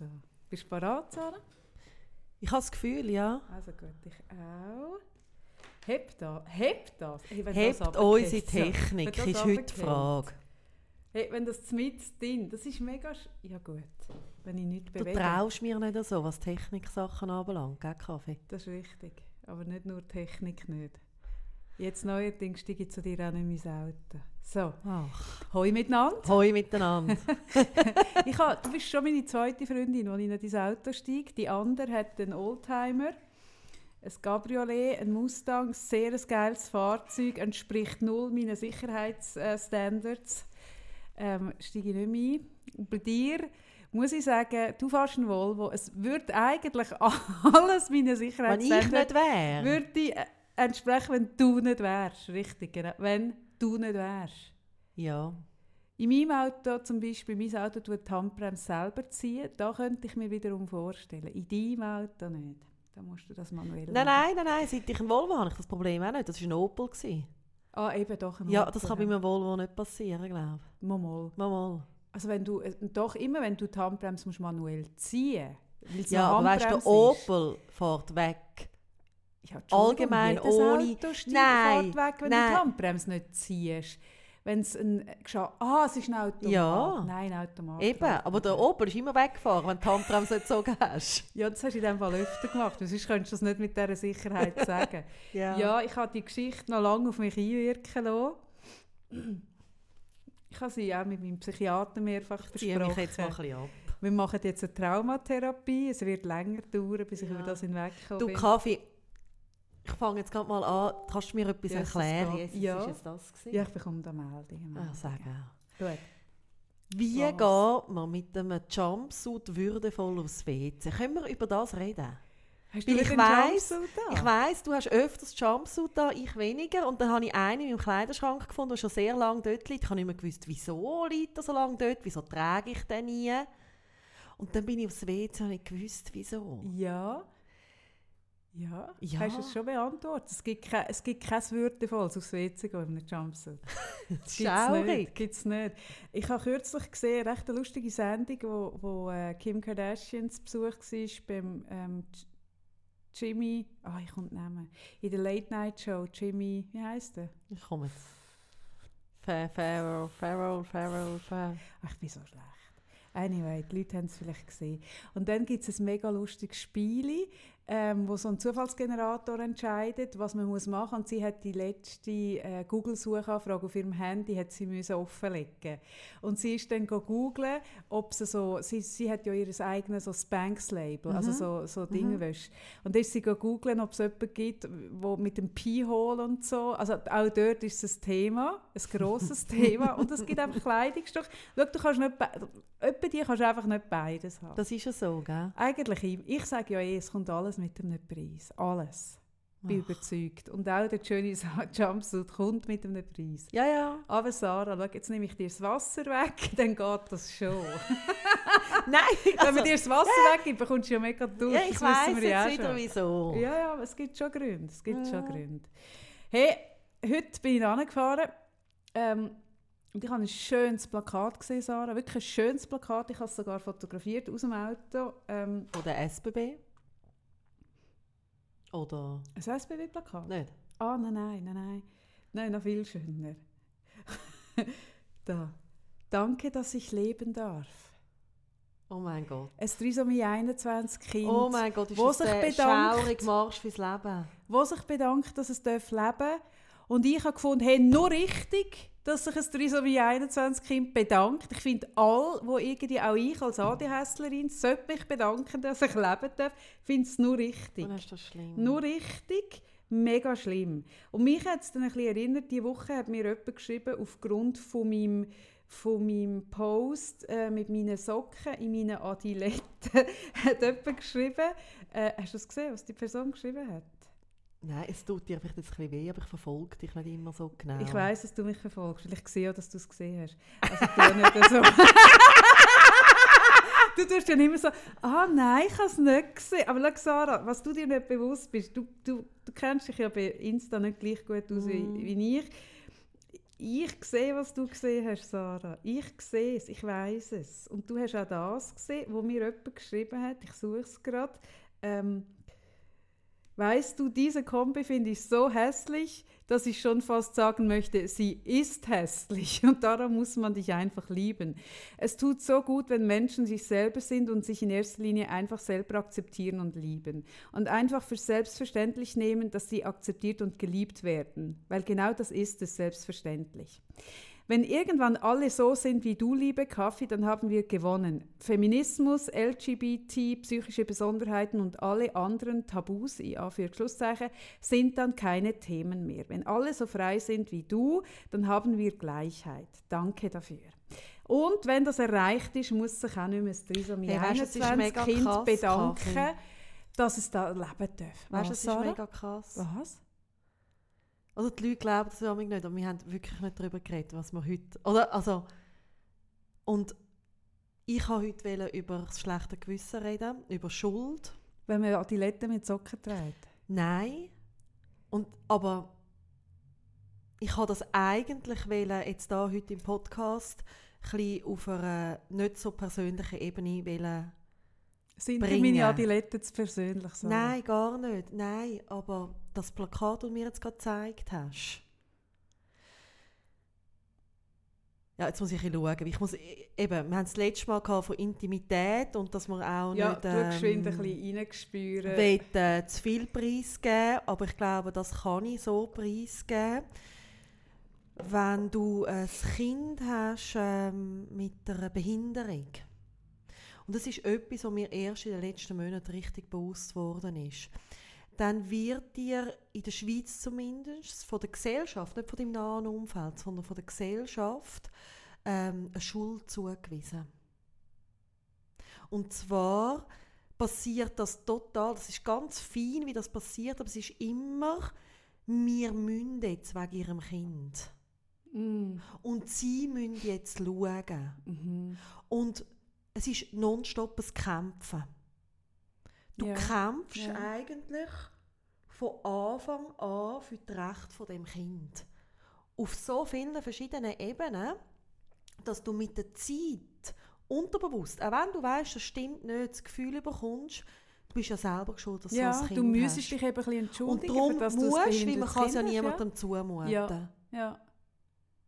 So. Bist du bereit, Sarah? Ich habe das Gefühl, ja. Also gut, ich auch. Heb das. Heb das. Hey, Hebt das unsere. Technik, Wenn ist das heute die. Frage. Hey, wenn das mit drin, das ist mega... Ja gut, wenn ich nichts Du bewege. traust mir nicht so, was Techniksachen anbelangt, gell, Kaffee? Das ist richtig. Aber nicht nur Technik nicht. Jetzt neuerdings steige ich zu dir auch nicht mehr ins Auto. So, Ach. hoi miteinander. Hoi miteinander. Ich ha, du bist schon meine zweite Freundin, die ich nicht ins Auto steige. Die andere hat einen Oldtimer, ein Cabriolet, ein Mustang, ein sehr geiles Fahrzeug, entspricht null meinen Sicherheitsstandards. Ähm, steige ich nicht mehr ein. Bei dir muss ich sagen, du fährst einen Volvo. Es würde eigentlich alles meinen Wenn ich Sicherheitsstandards nicht wäre. würde entsprechen, wenn du nicht wärst. Richtig, genau. Wenn du nicht wärst. Ja. In meinem Auto zum Beispiel, mein Auto tut die Handbremse selber ziehen, da könnte ich mir wiederum vorstellen. In deinem Auto nicht. Da musst du das manuell Nein, machen. nein, nein, nein, seit ich einen Volvo habe, ich das Problem auch nicht. Das war ein Opel. Gewesen. Ah, eben doch. ein Ja, Auto, das kann bei einem Volvo nicht passieren, glaube ich. Mal, mal. Mal, mal. Also wenn du, äh, doch immer, wenn du die Handbremse musst manuell ziehen musst. Ja, aber weißt du, der Opel fährt weg. Ja, allgemein ohne- Auto Nein, weg, wenn nein. du die Handbremse nicht ziehst. Wenn es ein Ah, es ist ein Automat. Ja. Nein, ein Automat. Eben, aber der Opel ist immer weggefahren, wenn du die Handbremse nicht gezogen hast. Ja, das hast du in dem Fall öfter gemacht, sonst könntest du das nicht mit dieser Sicherheit sagen. Ja, ich habe die Geschichte noch lange auf mich einwirken lassen. Ich habe sie auch mit meinem Psychiater mehrfach Ich ziehe mich jetzt mal ein besprochen. bisschen ab. Wir machen jetzt eine Traumatherapie. Es wird länger dauern, bis ich Ja. über das hinwegkomme. Du, Kaffee, ich fange jetzt gerade mal an. Kannst du mir etwas Jesus erklären? Gott. Jesus, Ja. ist das gewesen? Ja, ich bekomme da Meldungen. Ah, sag auch. Gut. Wie Was? geht man mit einem Jumpsuit würdevoll aufs WC? Können wir über das reden? Hast Weil du ich weiss-? Ich weiss, du hast öfters Jumpsuit da, ich weniger. Und dann habe ich einen in meinem Kleiderschrank gefunden, der schon sehr lange dort liegt. Ich habe nicht mehr gewusst, wieso liegt er so lange dort, wieso trage ich den nie. Und dann bin ich aufs WC und ich gewusst, wieso. Ja. Ja, Ja. hast du es schon beantwortet. Es gibt, kein, es gibt kein würdevolles aufs WC gehen in einem Jumpsuit. Schaurig. nicht, gibt's nicht. Ich habe kürzlich gesehen, eine recht lustige Sendung, wo, wo äh, Kim Kardashian zu Besuch war beim ähm, Jimmy, ah, ich komme Namen, in der Late Night Show, Jimmy, wie heisst der? Ich komme jetzt. Fa- Farrell, Farrell, Farrell, Farrell. Ach, ich bin so schlecht. Anyway, die Leute haben es vielleicht gesehen. Und dann gibt es ein mega lustiges Spiel, ähm, wo so ein Zufallsgenerator entscheidet, was man muss machen Und sie hat die letzte äh, Google-Suchanfrage auf ihrem Handy hat sie müssen offenlegen. Und sie ist dann go googlen, ob sie so, sie, sie hat ja ihr eigenes so Spanx-Label, also so, so Dinge wäscht. Und dann ist sie go googlen, ob es jemanden gibt, wo mit dem P-Hole und so, also auch dort ist es ein Thema, ein grosses Thema. Und es gibt einfach Kleidungsstücke. Schau, du kannst nicht, etwa die kannst du einfach nicht beides haben. Das ist ja so, gell? Eigentlich, ich, ich sage ja eh, es kommt alles mit einem Preis. Alles. Bin Ach. überzeugt. Und auch der schöne Jumpsuit kommt mit einem Preis. Ja, ja. Aber Sarah, schau, jetzt nehme ich dir das Wasser weg, dann geht das schon. Nein, Wenn also, man dir das Wasser weggibt, bekommst du ja mega durch. ja, ich das weiss ja jetzt wieder, schon. wieso. Ja, ja, es gibt schon Gründe. Es gibt Ja. schon Gründe. Hey, heute bin ich angefahren ähm, und ich habe ein schönes Plakat gesehen, Sarah. Wirklich ein schönes Plakat. Ich habe es sogar fotografiert aus dem Auto. Ähm, Von der SBB? Oder ein SBB-Plakat? nicht? Ah, nein, nein, nein, nein. Nein, noch viel schöner. da. Danke, dass ich leben darf. Oh mein Gott. Ein Trisomie 21 Kind, Oh mein Gott, ist wo das sich der bedankt. schaurige Marsch fürs Leben? wo sich bedankt, dass es leben darf. Und ich habe gefunden, hey, nur richtig, dass sich ein Trisomie 21 Kind bedankt. Ich finde, all, wo irgendwie auch ich als ADHSlerin sollte mich bedanken, dass ich leben darf, finde es nur richtig. Oh, das ist das schlimm. Nur richtig, mega schlimm. Und mich hat es dann ein bisschen erinnert, diese Woche hat mir jemand geschrieben, aufgrund von meinem, von meinem Post äh, mit meinen Socken in meinen Adiletten, hat jemand geschrieben, äh, hast du das gesehen, was die Person geschrieben hat? Nein, es tut dir vielleicht jetzt ein bisschen weh, aber ich verfolge dich nicht immer so genau. Ich weiss, dass du mich verfolgst, weil ich sehe ja, dass du es gesehen hast. Also tu nicht so. du tust dann immer so, ah nein, ich habe es nicht gesehen. Aber schau, Sarah, was du dir nicht bewusst bist, du, du, du kennst dich ja bei Insta nicht gleich gut aus wie, Mhm. wie ich. ich sehe, was du gesehen hast, Sarah. Ich sehe es, ich weiß es. Und du hast auch das gesehen, wo mir jemand geschrieben hat, ich suche es gerade. Ähm, weißt du, diese Kombi finde ich so hässlich, dass ich schon fast sagen möchte, sie ist hässlich und darum muss man dich einfach lieben. Es tut so gut, wenn Menschen sich selber sind und sich in erster Linie einfach selber akzeptieren und lieben und einfach für selbstverständlich nehmen, dass sie akzeptiert und geliebt werden, weil genau das ist es selbstverständlich. Wenn irgendwann alle so sind wie du, liebe Kaffee, dann haben wir gewonnen. Feminismus, LGBT, psychische Besonderheiten und alle anderen Tabus, ja, für Schlusszeichen, sind dann keine Themen mehr. Wenn alle so frei sind wie du, dann haben wir Gleichheit. Danke dafür. Und wenn das erreicht ist, muss sich auch nicht mehr das Trisomie Hey, weisst, es ist 21 mega Kind bedanken, Kaffee. dass es da leben darf. Weißt du, das ist mega krass. Was? Also die Leute glauben das manchmal nicht, aber wir haben wirklich nicht darüber geredet, was wir heute... Oder, also... Und ich wollte heute über das schlechte Gewissen reden, über Schuld. Wenn man Adiletten mit Socken trägt. Nein. Und, aber ich habe das eigentlich wollen, jetzt da heute im Podcast ein auf einer nicht so persönlichen Ebene wollen. Sind Bringen. meine Adiletten zu persönlich? Sarah? Nein, gar nicht. Nein, aber das Plakat, das du mir jetzt gerade gezeigt hast. Ja, jetzt muss ich ein schauen. Ich muss, eben, wir haben das letzte Mal gehabt von Intimität und dass wir auch Ja, nicht du geschwind ein ähm, bisschen reingespüren. will, äh, zu viel preisgeben, aber ich glaube, das kann ich so preisgeben. Wenn du ein Kind hast ähm, mit einer Behinderung, und das ist etwas, was mir erst in den letzten Monaten richtig bewusst worden ist, dann wird dir in der Schweiz zumindest von der Gesellschaft, nicht von deinem nahen Umfeld, sondern von der Gesellschaft ähm, eine Schuld zugewiesen. Und zwar passiert das total, das ist ganz fein, wie das passiert, aber es ist immer, wir müssen jetzt wegen ihrem Kind. Mm. Und sie müssen jetzt schauen. Mhm. Und es ist nonstop ein Kämpfen. Du Ja. kämpfst Ja. eigentlich von Anfang an für das Recht von dem Kind. Auf so vielen verschiedenen Ebenen, dass du mit der Zeit unterbewusst, auch wenn du weißt, das stimmt nicht, das Gefühl bekommst, du bist ja selber schuld, dass du Ja, so ein Kind du müsstest hast. dich eben ein bisschen Und entschuldigen, darum für dass du musst, weil man kann es ja niemandem zumuten. Ja. Ja.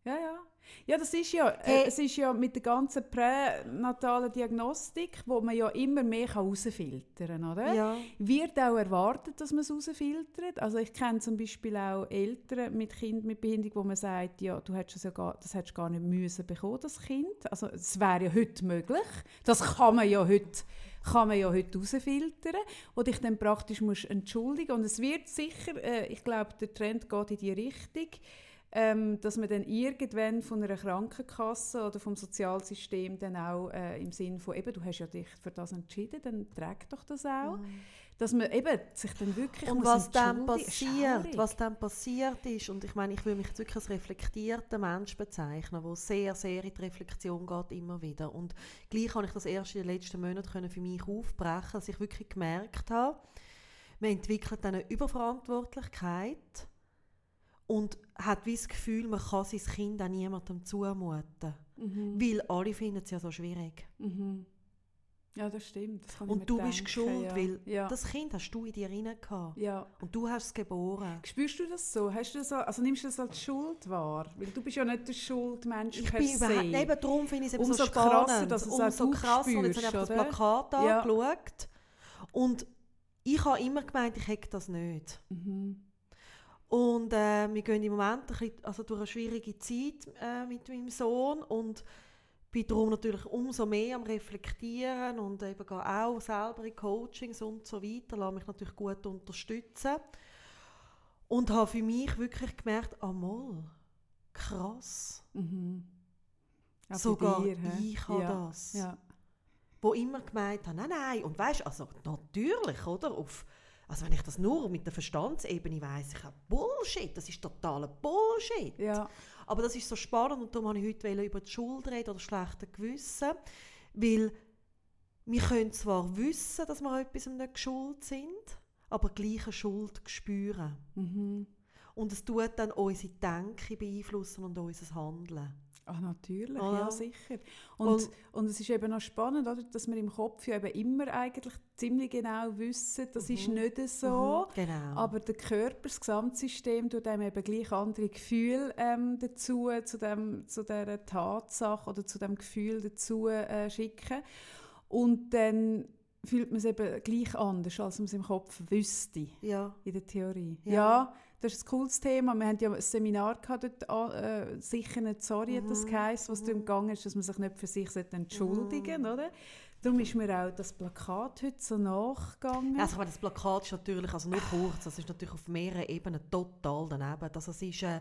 Ja, ja. Ja, das ist ja, Hey. äh, es ist ja mit der ganzen pränatalen Diagnostik, wo man ja immer mehr herausfiltern kann, oder? Ja. Wird auch erwartet, dass man es herausfiltert. Also ich kenne zum Beispiel auch Eltern mit Kind mit Behinderung, wo man sagt, ja, du hättest es ja gar, das hättest gar nicht müssen bekommen, das Kind. Also es wäre ja heute möglich. Das kann man ja heute kann man ja heute herausfiltern, wo dich dann praktisch musst entschuldigen Und es wird sicher, äh, ich glaube, der Trend geht in die Richtung, ähm, dass man dann irgendwann von einer Krankenkasse oder vom Sozialsystem dann auch äh, im Sinn von, eben, du hast ja dich für das entschieden, dann träg doch das auch. Dass man eben sich dann wirklich Und was dann passiert, was dann passiert ist, und ich meine, ich will mich jetzt wirklich als reflektierter Mensch bezeichnen, der sehr, sehr in die Reflexion geht, immer wieder. Und gleich habe ich das erst in den letzten Monaten können für mich aufbrechen, dass ich wirklich gemerkt habe, man entwickelt eine Überverantwortlichkeit und hat wie das Gefühl, man kann sein Kind auch niemandem zumuten. Mhm. Weil alle finden es ja so schwierig. Mhm. Ja, das stimmt. Das Und du bist denken, schuld, ja. weil ja. das Kind hast du in dir rein gehabt. ja. Und du hast es geboren. Spürst du das so? Hast du das so? Also nimmst du das als Schuld wahr? Weil du bist ja nicht der Schuldmensch Ich per bin se. eben darum finde ich es eben Umso so spannend. krasser, dass es Umso du krasser. Und jetzt habe ich spürst, einfach das? Plakat Ja. angeschaut. Und ich habe immer gemeint, ich hätte das nicht. Mhm. Und äh, wir gehen im Moment ein bisschen, also durch eine schwierige Zeit äh, mit meinem Sohn und bin darum natürlich umso mehr am Reflektieren und eben gehe auch selber in Coachings und so weiter, lasse mich natürlich gut unterstützen. Und habe für mich wirklich gemerkt, einmal, krass, Mhm. Auch sogar dir, ich habe ja. das. Ja. Wo immer gemeint haben, nein, nein, und weißt also natürlich, oder, auf, also wenn ich das nur mit der Verstandsebene weiss, ich habe Bullshit, das ist totaler Bullshit. ja. Aber das ist so spannend und darum wollte ich heute über die Schuld reden oder schlechte Gewissen, weil wir können zwar wissen, dass wir etwas nicht geschuld sind, aber gleich eine Schuld spüren. Mhm. Und es tut dann unsere Denken beeinflussen und unser Handeln. Ach, natürlich, Oder? ja sicher. Und, Und- und, es ist eben noch spannend, oder, dass wir im Kopf ja eben immer eigentlich ziemlich genau wissen, das ist Mhm. nicht so. Mhm, genau. Aber der Körper, das Gesamtsystem, tut einem eben gleich andere Gefühle ähm, dazu, zu, dem, zu dieser Tatsache oder zu dem Gefühl dazu äh, schicken. Und dann fühlt man es eben gleich anders, als man es im Kopf wüsste, ja. in der Theorie. Ja. Ja, das ist ein cooles Thema. Wir hatten ja ein Seminar gehabt dort, äh, «Sicher nicht sorry» hat das Mhm, geheißen, was darum gegangen ist, dass man sich nicht für sich sollte entschuldigen Mhm. oder? Darum ist mir auch das Plakat heute so nachgegangen. Also meine, das Plakat ist natürlich, also nur kurz, das ist natürlich auf mehreren Ebenen total daneben. Das es ist äh,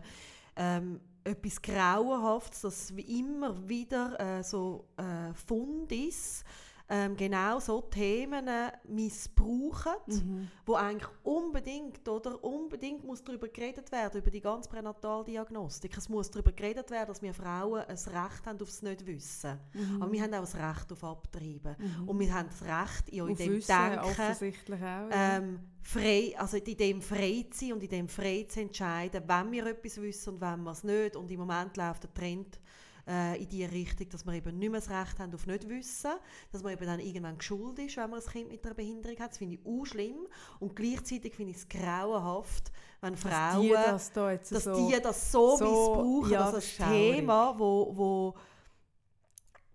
ähm, etwas Grauenhaftes, das immer wieder äh, so äh, Fund ist, ähm, genau so Themen äh, missbrauchen, Mhm. wo eigentlich unbedingt oder unbedingt muss darüber geredet werden über die ganze Pränataldiagnostik. Es muss darüber geredet werden, dass wir Frauen ein Recht haben auf das Nicht-Wissen. Mhm. Aber wir haben auch ein Recht auf Abtreiben. Mhm. Und wir haben das Recht, in Auf dem Wissen Denken auch. ja. ähm, frei, also in dem frei zu sein und in dem frei zu entscheiden, wenn wir etwas wissen und wenn wir es nicht. Und im Moment läuft der Trend äh, in die Richtung, dass wir eben nicht mehr das Recht haben auf nicht wissen, dass man eben dann irgendwann geschult ist, wenn man ein Kind mit einer Behinderung hat. Das finde ich auch schlimm. Und gleichzeitig finde ich es grauenhaft, wenn Dass Frauen, die das da jetzt dass so... die das so, so- missbrauchen, ja, dass das schaurig. Thema, wo, wo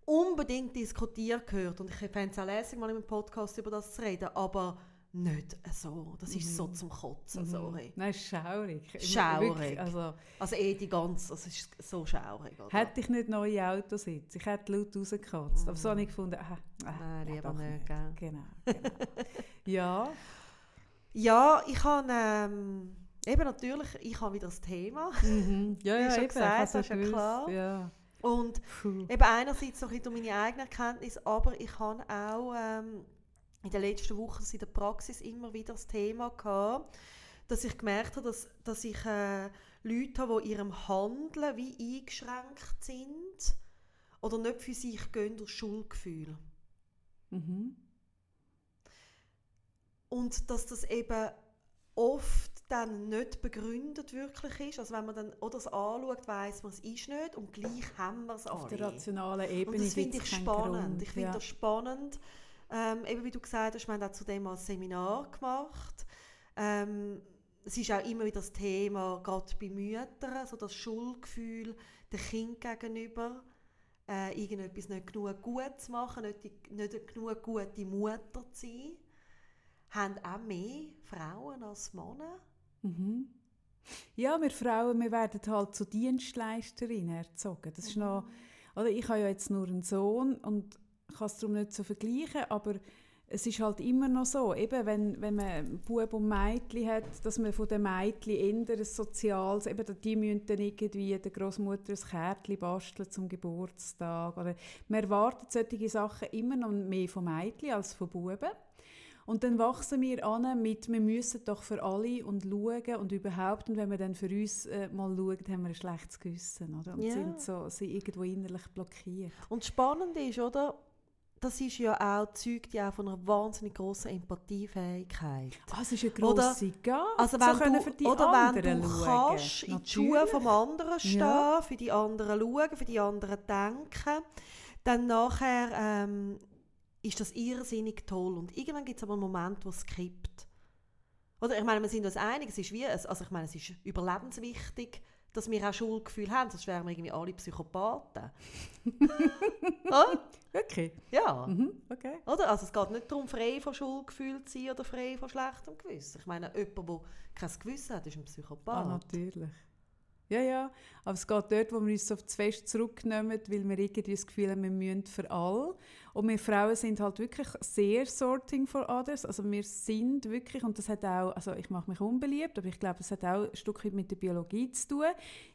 unbedingt diskutiert gehört. Und ich fände es auch lässig, mal in einem Podcast über das zu reden, aber nicht so. Das ist so zum Kotzen, Mhm. sorry. Nein, schaurig. Schaurig. Also, Also eh die ganze, es ist so schaurig, oder? hätte ich nicht neue Autos jetzt, ich hätte laut rausgekotzt. Aber so habe ich gefunden, ah, ah, Nein, lieber nicht, gell? Genau, genau. ja, Ja, ich habe ähm, eben natürlich, ich habe wieder das Thema. mhm. ja, ja, schon eben, gesagt, das ist ja klar. Ja. Und Puh. Eben einerseits so ein durch meine eigene Erkenntnis, aber ich habe auch ähm, in den letzten Wochen in der Praxis immer wieder das Thema gehabt, dass ich gemerkt habe, dass, dass ich äh, Leute habe, die in ihrem Handeln wie eingeschränkt sind oder nicht für sich gehen durch Schuldgefühl. Mhm. Und dass das eben oft dann nicht begründet wirklich ist. Also wenn man dann oder es anschaut, weiss man, es ist nicht und gleich haben wir es Auf der alle. rationalen Ebene Und das finde ich spannend. Grund, Ich finde ja. das spannend. Ähm, eben wie du gesagt hast, wir haben auch zu dem ein Seminar gemacht. Ähm, es ist auch immer wieder das Thema, gerade bei Müttern, so das Schuldgefühl dem Kind gegenüber, äh, irgendetwas nicht genug gut zu machen, nicht, die, nicht genug gute Mutter zu sein, haben auch mehr Frauen als Männer. Mhm. Ja, wir Frauen, wir werden halt zu Dienstleisterinnen erzogen. Das ist noch, oder ich habe ja jetzt nur einen Sohn und kann es darum nicht so vergleichen, aber es ist halt immer noch so, eben wenn, wenn man Bub und Mädchen hat, dass man von den Mädchen eher ein soziales, eben die müssen dann irgendwie der Großmutter ein Kärtchen basteln zum Geburtstag. Oder man erwartet solche Sachen immer noch mehr von Mädchen als von Buben. Und dann wachsen wir an mit, wir müssen doch für alle und schauen und überhaupt. Und wenn wir dann für uns äh, mal schauen, haben wir ein schlechtes Gewissen. Oder? Und Ja. sind, so, sind irgendwo innerlich blockiert. Und spannend ist, oder? Das ist ja auch, zeugt ja auch von einer wahnsinnig grossen Empathiefähigkeit. Ah, es ist eine grosse Gabe, Also so wenn können du, für die oder anderen wenn du schauen. kannst in die Schuhe Natürlich. vom anderen stehen, Ja. für die anderen schauen, für die anderen denken, dann nachher ähm, ist das irrsinnig toll. Und irgendwann gibt es aber einen Moment, wo es kippt. Oder ich meine, wir sind uns einig, es ist wie, es- also ich meine, es ist überlebenswichtig, dass wir auch Schuldgefühl haben, sonst wären wir irgendwie alle Psychopathen. Okay. Ja. Mhm. okay. Oder? Also es geht nicht darum, frei von Schuldgefühl zu sein oder frei von schlechtem Gewissen. Ich meine, jemand, der kein Gewissen hat, ist ein Ah, Psychopath. natürlich. Ja, ja. Aber es geht dort, wo wir uns so zu fest zurücknehmen, weil wir irgendwie das Gefühl haben, wir müssen für alle. Und wir Frauen sind halt wirklich sehr sorting for others. Also wir sind wirklich, und das hat auch, also ich mache mich unbeliebt, aber ich glaube, es hat auch ein Stück weit mit der Biologie zu tun.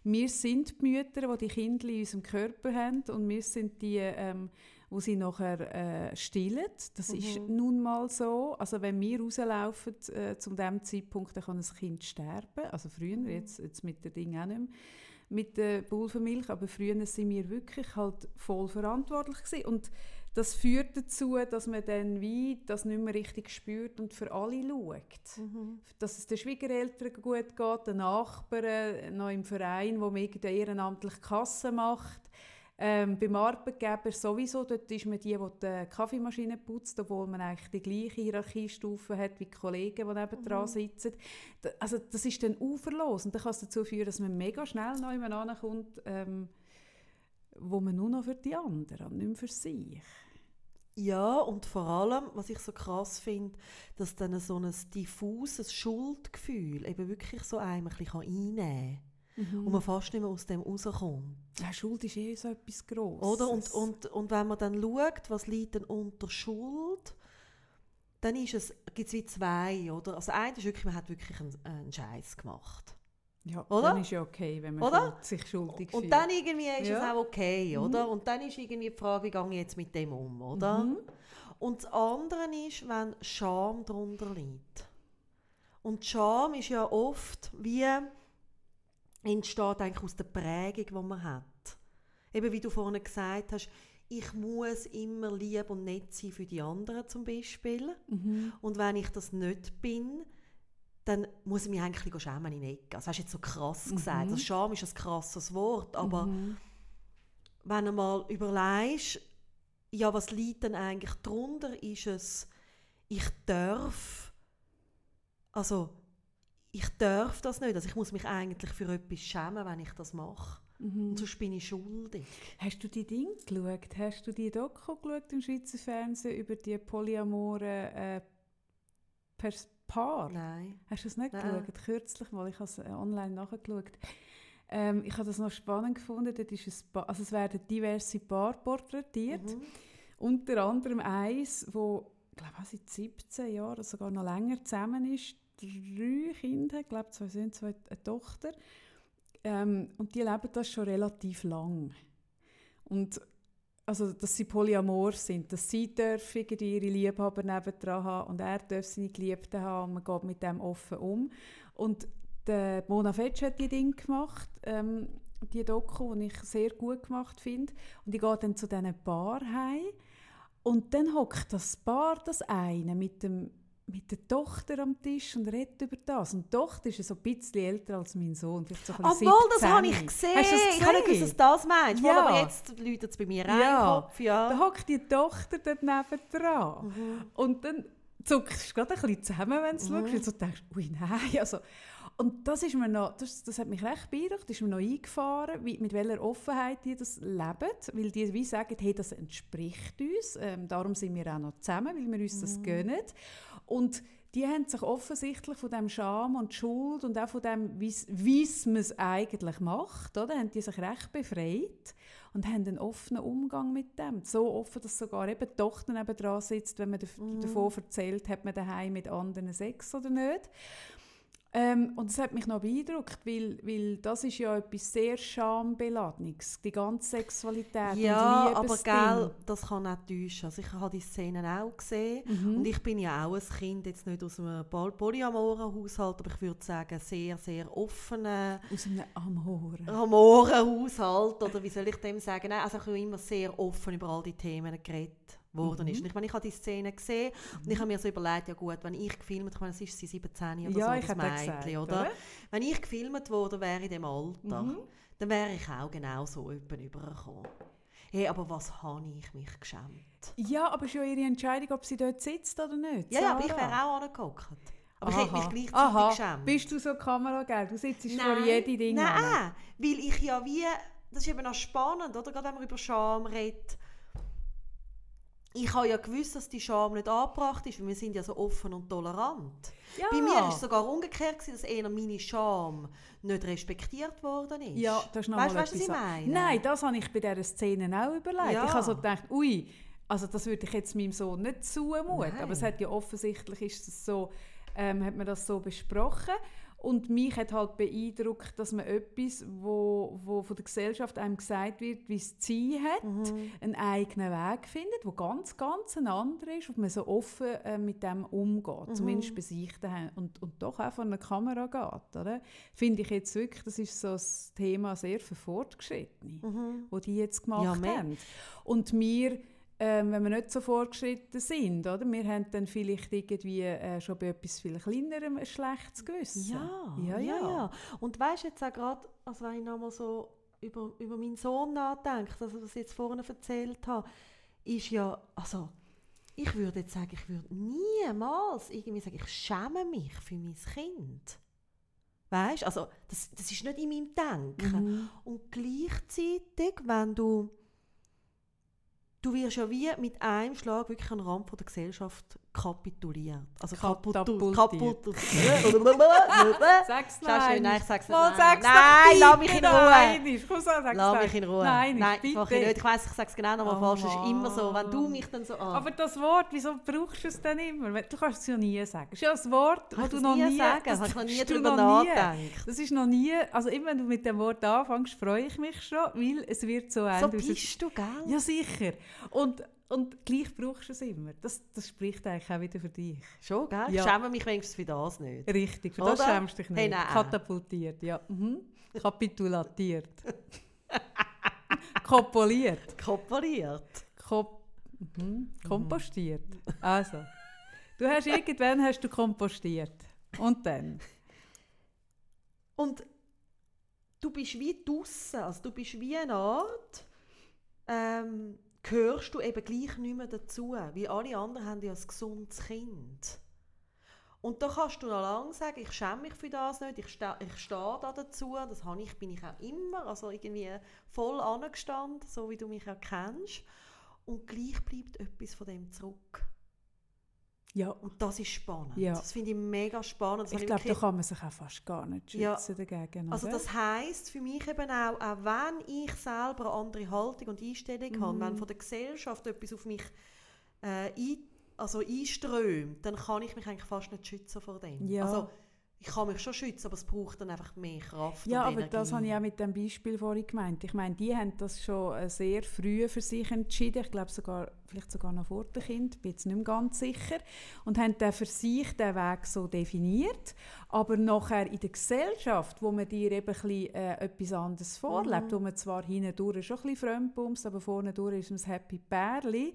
Wir sind die Mütter, die die Kinder in unserem Körper haben und wir sind die, ähm, wo sie nachher äh, stillen. Das ist Mhm. nun mal so. Also wenn wir rauslaufen äh, zu dem Zeitpunkt, dann kann ein Kind sterben. Also früher, Mhm. jetzt, jetzt mit dem Ding auch nicht mehr, mit der Pulvermilch, aber früher sind wir wirklich halt voll verantwortlich gewesen. Und das führt dazu, dass man dann wie das nicht mehr richtig spürt und für alle schaut. Mhm. Dass es den Schwiegereltern gut geht, den Nachbarn, noch im Verein, wo man ehrenamtlich Kasse macht. Ähm, beim Arbeitgeber sowieso, dort ist man die, die die Kaffeemaschine putzt, obwohl man eigentlich die gleiche Hierarchiestufe hat wie die Kollegen, die nebendran mhm. sitzen. Also das ist dann uferlos und das kann dazu führen, dass man mega schnell noch jemand ankommt, ähm, wo man nur noch für die anderen und nicht mehr für sich. Ja, und vor allem, was ich so krass finde, dass dann so ein diffuses Schuldgefühl eben wirklich so einem ein bisschen einnehmen kann. Mhm. Und man fast nicht mehr aus dem rauskommt. Ja, Schuld ist eh so etwas Grosses. Oder? Und, und, und wenn man dann schaut, was liegt denn unter Schuld, dann gibt es wie zwei. Oder? Also eine ist wirklich, man hat wirklich einen, einen Scheiß gemacht. Ja, oder? dann ist ja okay, wenn man oder? sich schuldig fühlt. Und dann irgendwie ist ja. es auch okay, mhm. oder? Und dann ist irgendwie die Frage, wie gehe ich jetzt mit dem um, oder? Mhm. Und das andere ist, wenn Scham darunter liegt. Und Scham ist ja oft wie entsteht eigentlich aus der Prägung, die man hat. Eben wie du vorhin gesagt hast, ich muss immer lieb und nett sein für die anderen zum Beispiel. Mhm. Und wenn ich das nicht bin, dann muss ich mich eigentlich schämen in die Ecke. Also, das hast du jetzt so krass mhm. gesagt. Das Scham ist ein krasses Wort, aber mhm. wenn du mal überlegst, ja, was liegt denn eigentlich darunter, ist es, ich darf, also ich darf das nicht. Also ich muss mich eigentlich für etwas schämen, wenn ich das mache. Mhm. Und sonst bin ich schuldig. Hast du die Dinge geschaut? Hast du die Doku geschaut im Schweizer Fernsehen über die polyamoren äh, Pers Paar. Nein. Hast du es nicht Nein. geschaut? Kürzlich mal, ich habe es äh, online nachgeschaut. Ähm, ich habe das noch spannend gefunden. Dort ist ein Paar, also es werden diverse Paare porträtiert. Mhm. Unter anderem eins, wo ich glaube seit 17 Jahren oder sogar noch länger zusammen ist. Drei Kinder, ich glaube zwei Söhne, zwei, eine Tochter. Ähm, und die leben das schon relativ lang. Und also dass sie polyamor sind, dass sie dürfen ihre Liebhaber nebendran haben und er darf seine Geliebten haben und man geht mit dem offen um. Und der Mona Fetsch hat die Dinge gemacht, ähm, die Doku, die ich sehr gut gemacht finde. Und ich gehe dann zu diesen Paar heim und dann hockt das Paar, das eine, mit dem mit der Tochter am Tisch und redet über das. Und die Tochter ist so ein bisschen älter als mein Sohn, vielleicht so ein Obwohl, das habe ich gesehen. Hast gesehen. Ich habe nicht gewusst, dass das meinst. Ja. Aber jetzt läutet es bei mir rein ja. Kopf. Ja. Da hockt die Tochter dort nebendran. Mhm. Und dann zuckst du gerade ein bisschen zusammen, wenn du mhm. schaust. Und so denkst, ui nein, also... Und das, ist mir noch, das, das hat mich recht beeindruckt, das ist mir noch eingefahren, wie, mit welcher Offenheit die das leben, weil die wie sagen, hey, das entspricht uns, ähm, darum sind wir auch noch zusammen, weil wir uns mhm. das gönnen. Und die haben sich offensichtlich von dem Scham und Schuld und auch von dem, wie man es eigentlich macht, oder, haben die sich recht befreit und haben einen offenen Umgang mit dem. So offen, dass sogar eben die Tochter nebenan sitzt, wenn man mhm. davon erzählt, hat man daheim mit anderen Sex oder nicht. Ähm, und das hat mich noch beeindruckt, weil, weil das ist ja etwas sehr Schambeladenes, die ganze Sexualität ja, und aber gell, das kann auch täuschen. Also ich habe die Szenen auch gesehen mhm. und ich bin ja auch ein Kind, jetzt nicht aus einem polyamoren Haushalt, aber ich würde sagen, sehr, sehr offenen... Aus einem amoren. Amoren Haushalt, oder wie soll ich dem sagen? Nein, also ich habe immer sehr offen über all die Themen geredet worden mhm. ist. Und ich, meine, ich habe die Szene gesehen mhm. und ich habe mir so überlegt, ja gut, wenn ich gefilmt, ich meine, es ist sie 17 oder ja, so, das Mädchen, gesagt, oder? oder? Wenn ich gefilmt wurde, wäre in dem Alter, mhm. dann wäre ich auch genau so jemanden übergekommen. Hey, aber was habe ich mich geschämt? Ja, aber es ist ja ihre Entscheidung, ob sie dort sitzt oder nicht. Ja, ja aber ich wäre auch angehockt. Aber Aha. ich hätte mich gleichzeitig Aha. geschämt. Bist du so Kamerageld? Du sitzt vor jede Dinge Nein, weil ich ja wie, das ist eben auch spannend, oder? Gerade wenn man über Scham redet, ich habe ja gewusst, dass die Scham nicht angebracht ist, weil wir sind ja so offen und tolerant. Ja. Bei mir war es sogar umgekehrt, gewesen, dass eher meine Scham nicht respektiert worden ist. Ja, das ist noch weißt, du, was ich meine? Nein, das habe ich bei dieser Szene auch überlegt. Ja. Ich habe so gedacht, ui, also das würde ich jetzt meinem Sohn nicht zumuten. Aber es hat ja offensichtlich ist es so, ähm, hat man das so besprochen. Und mich hat halt beeindruckt, dass man etwas, wo, wo von der Gesellschaft einem gesagt wird, wie es Ziel hat, mhm. einen eigenen Weg findet, wo ganz, ganz ein anderer ist, und man so offen äh, mit dem umgeht, mhm. zumindest bei sich daheim. Und, und doch auch von einer Kamera geht, oder? Finde ich jetzt wirklich, das ist so das Thema sehr für Fortgeschrittene, mhm. wo die jetzt gemacht ja, haben. Und mir ähm, wenn wir nicht so fortgeschritten sind, oder? Wir haben dann vielleicht irgendwie äh, schon bei etwas viel kleinerem ein schlechtes Gewissen. Ja, ja, ja. ja. Und weißt du jetzt auch gerade, also wenn ich nochmal so über, über meinen Sohn nachdenke, also was ich jetzt vorhin erzählt habe, ist ja, also ich würde jetzt sagen, ich würde niemals irgendwie sagen, ich schäme mich für mein Kind. Weißt also das, das ist nicht in meinem Denken. Mhm. Und gleichzeitig, wenn du du wirst ja wie mit einem Schlag wirklich den Rand der Gesellschaft kapituliert. Also katapultiert. sag's nein. Nein, ich sag's nicht. Nein, sag's nein lass mich in Ruhe. Nein, komm sag's lass mich in Ruhe. Nein, nein bitte. Mach ich nicht. Ich weiss, ich sag's genau nochmal oh, falsch. Es ist immer so, wenn du mich dann so an. Aber das Wort, wieso brauchst du es dann immer? Du kannst es ja nie sagen. Es ist ja ein Wort, das du noch nie... Sagen. Das habe ich noch nie darüber nachgedacht. Das ist noch nie... Also immer, wenn du mit dem Wort anfängst, freue ich mich schon, weil es wird so. So bist du, gell? Ja, sicher. Und und gleich brauchst du es immer. Das, das spricht eigentlich auch wieder für dich. Schon, gell? Ja. Ich schäme mich wenigstens für das nicht. Richtig, für Oder? das schämst du dich nicht. Hey, Katapultiert, ja. Mhm. Kapitulatiert. Kopoliert. Kopoliert. Kop mhm. Kompostiert. Also, du hast irgendwann hast du kompostiert. Und dann? Und du bist wie draussen, also du bist wie eine Art... Ähm, gehörst du eben gleich nicht mehr dazu. Wie alle anderen haben ja ein gesundes Kind. Und da kannst du noch lange sagen, ich schäme mich für das nicht, ich, ste ich stehe da dazu, das habe ich, bin ich auch immer, also irgendwie voll angestanden, so wie du mich auch kennst. Und gleich bleibt etwas von dem zurück. Ja. Und das ist spannend. Ja. Das finde ich mega spannend. Das ich glaube, da kann man sich auch fast gar nicht schützen ja. dagegen. Also das heisst für mich eben auch, auch wenn ich selber eine andere Haltung und Einstellung mhm. habe, wenn von der Gesellschaft etwas auf mich äh, ein, also einströmt, dann kann ich mich eigentlich fast nicht schützen vor dem. Ja. Also, ich kann mich schon schützen, aber es braucht dann einfach mehr Kraft Ja, aber das habe ich auch mit dem Beispiel vorhin gemeint. Ich meine, die haben das schon äh, sehr früh für sich entschieden. Ich glaube sogar, vielleicht sogar noch vor dem Kind, bin jetzt nicht mehr ganz sicher. Und haben dann für sich den Weg so definiert. Aber nachher in der Gesellschaft, wo man dir eben ein bisschen, äh, etwas anderes vorlebt, mhm. wo man zwar hinten durch schon ein bisschen fremdbumst, aber vorne durch ist es ein Happy Pärli,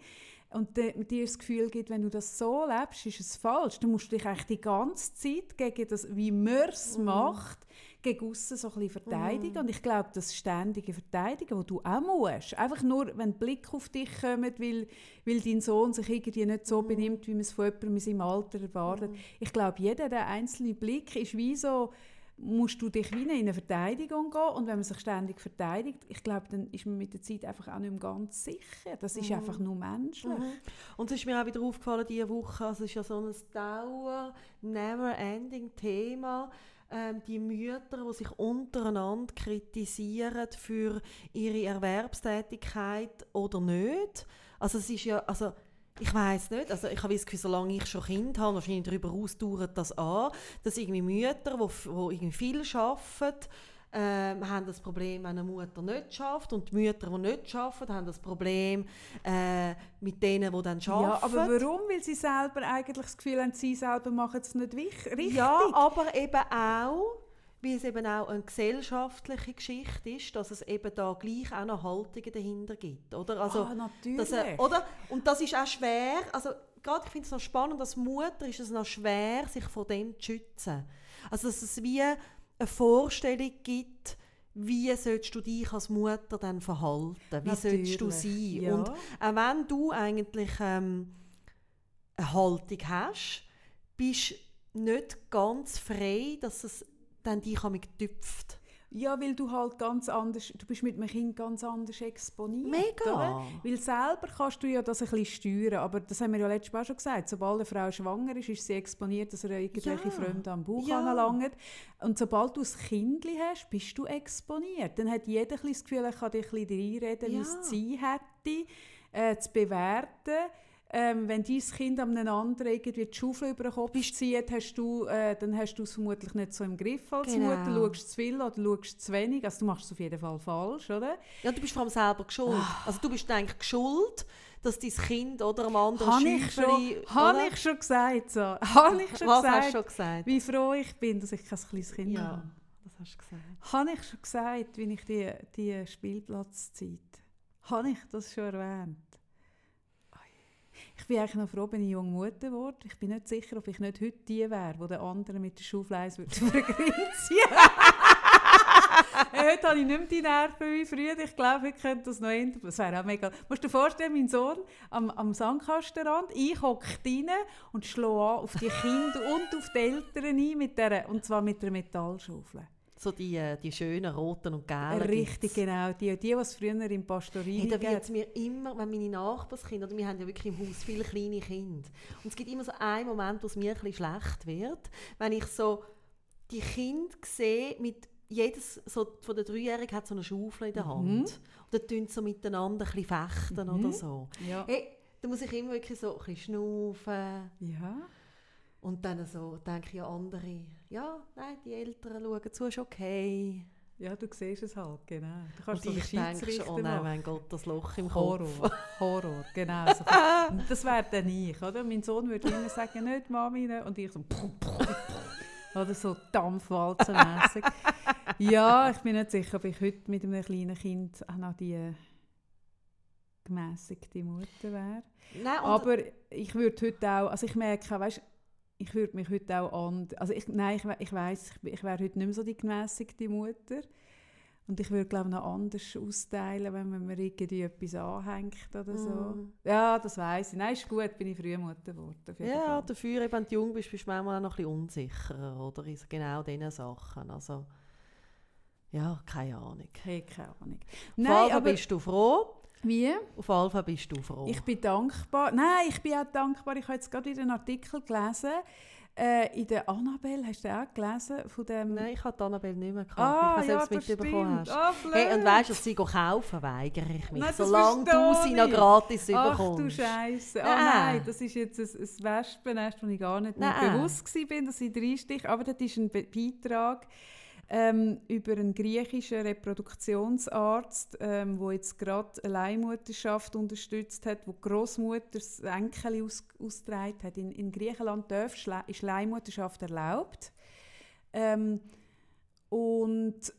und dir das Gefühl gibt, wenn du das so lebst, ist es falsch. Du musst dich eigentlich die ganze Zeit gegen das, wie man es mm. macht, gegen aussen so ein bisschen verteidigen. Mm. Und ich glaube, das ständige Verteidigen, das du auch musst, einfach nur, wenn Blick auf dich kommt, weil, weil dein Sohn sich irgendwie nicht so mm. benimmt, wie man es von jemandem in seinem Alter erwartet. Mhm. Ich glaube, jeder der einzelne Blick ist wie so musst du dich wie in eine Verteidigung gehen und wenn man sich ständig verteidigt, ich glaube, dann ist man mit der Zeit einfach auch nicht mehr ganz sicher. Das ist mhm. einfach nur menschlich. Mhm. Und es ist mir auch wieder aufgefallen diese Woche, also es ist ja so ein Dauer, never-ending Thema, ähm, die Mütter, die sich untereinander kritisieren für ihre Erwerbstätigkeit oder nicht. Also es ist ja, also ich weiß nicht. Also ich habe das Gefühl, solange ich schon Kind habe, wahrscheinlich darüber aus dauert das an, dass irgendwie Mütter, die, die irgendwie viel arbeiten, ähm, haben das Problem, wenn eine Mutter nicht schafft und die Mütter, die nicht arbeiten, haben das Problem äh, mit denen, die dann arbeiten. Ja, aber warum? Weil sie selber eigentlich das Gefühl haben, sie selber machen es nicht richtig. Ja, aber eben auch weil es eben auch eine gesellschaftliche Geschichte ist, dass es eben da gleich auch noch Haltungen dahinter gibt, oder? Also, ah, natürlich. Dass, äh, oder? Und das ist auch schwer, also gerade ich finde es noch spannend, als Mutter ist es noch schwer, sich vor dem zu schützen. Also dass es wie eine Vorstellung gibt, wie sollst du dich als Mutter dann verhalten? Wie Natürlich. sollst du sein? Ja. Und auch wenn du eigentlich ähm, eine Haltung hast, bist du nicht ganz frei, dass es dann die mich getüpft. Ja, weil du halt ganz anders, du bist mit einem Kind ganz anders exponiert. Mega! Oder? Weil selber kannst du ja das ein bisschen steuern, aber das haben wir ja letztes Mal schon gesagt, sobald eine Frau schwanger ist, ist sie exponiert, dass er irgendwelche ja. Freunde am Bauch ja. anlangt. Und sobald du ein Kind hast, bist du exponiert. Dann hat jeder das Gefühl, er kann dich ein bisschen reinreden, ja. wie es sein hätte, äh, zu bewerten ähm, wenn dein Kind an einem anderen irgendwie die Schaufel über den Kopf zieht, hast du, äh, dann hast du es vermutlich nicht so im Griff als genau. Mutter. Du schaust zu viel oder schaust zu wenig. Also du machst es auf jeden Fall falsch, oder? Ja, du bist vor allem selber geschuld. Oh. Also du bist eigentlich geschuld, dass dein Kind oder am anderen Habe ich schon, habe ich schon gesagt. So. Habe ich schon Was gesagt, hast du schon gesagt? Wie froh ich bin, dass ich kein kleines Kind ja, habe. das hast du gesagt. Habe ich schon gesagt, wie ich die, die Spielplatzzeit... Habe ich das schon erwähnt? Ich bin eigentlich noch froh, bin ich junge Mutter geworden. Ich bin nicht sicher, ob ich nicht heute die wäre, die den anderen mit der Schaufel würde heute habe ich nicht mehr die Nerven wie früher. Ich glaube, ich könnte das noch ändern. Das wäre auch mega. Musst du dir vorstellen, mein Sohn am, am Sandkastenrand, ich hocke rein und schlage an auf die Kinder und auf die Eltern ein, mit der, und zwar mit einer Metallschaufel. So die, äh, die schönen roten und gelben. Richtig, gibt's. genau. Die, die, es früher im Pastorin Hey, da wird mir immer, wenn meine Nachbarskinder, oder wir haben ja wirklich im Haus viele kleine Kinder, und es gibt immer so einen Moment, wo es mir ein bisschen schlecht wird, wenn ich so die Kinder sehe mit jedes so von den Dreijährigen hat so eine Schaufel in der Hand. Mhm. Und dann tun sie so miteinander ein bisschen fechten Mhm. oder so. Ja. Hey, da muss ich immer wirklich so ein bisschen schnaufen. ja. Und dann so denke ich an andere, ja, nein, die Eltern schauen zu, ist okay. Ja, du siehst es halt, genau. Du Und kannst so den ich denke schon, oh nein, mein Gott, das Loch im Horror, Kopf. Horror, genau. So. Und das wäre dann ich, oder? Mein Sohn würde immer sagen, nicht Mami, nicht. und ich so oder so Dampfwalzenmässig. ja, ich bin nicht sicher, ob ich heute mit einem kleinen Kind auch noch die gemäßigte Mutter wäre. Und Aber ich würde heute auch, also ich merke, weißt, ich würde mich heute auch an, also ich, nein, ich, ich weiß, ich, ich wäre heute nicht mehr so die gemäßigte Mutter. Und ich würde, glaube noch anders austeilen, wenn man mir irgendwie etwas anhängt oder so. Mm. Ja, das weiß ich. Nein, ist gut, bin ich früh Mutter geworden. Ja, Fall. dafür, eben, wenn du jung bist, bist du manchmal auch noch ein bisschen unsicherer, oder? In genau diesen Sachen. Also, ja, keine Ahnung. Hey, keine Ahnung. Nein, aber bist du froh. Wie? Auf Alpha bist du froh. Ich bin dankbar. Nein, ich bin auch dankbar. Ich habe jetzt gerade wieder einen Artikel gelesen. Äh, in der Annabelle, hast du den auch gelesen? Von dem Nein, ich habe die Annabelle nicht mehr gekauft. Ah, ich ja, nicht, das du es mitbekommen stimmt. hast. Ah, Hey, und weißt du, dass sie kaufen weigere ich mich. Nein, das solange du sie noch gratis Ach du bekommst. Scheiße. Ah, Nein. nein, das ist jetzt ein, ein Wespennest, wo ich gar nicht mehr Nein. bewusst war, dass ich reinstich. Aber das ist ein Be Beitrag ähm, über einen griechischen Reproduktionsarzt, ähm, wo jetzt gerade eine Leihmutterschaft unterstützt hat, wo die Großmutter das Enkel aus, ausgetragen hat. In, in Griechenland darf, ist Leihmutterschaft erlaubt. Ähm, und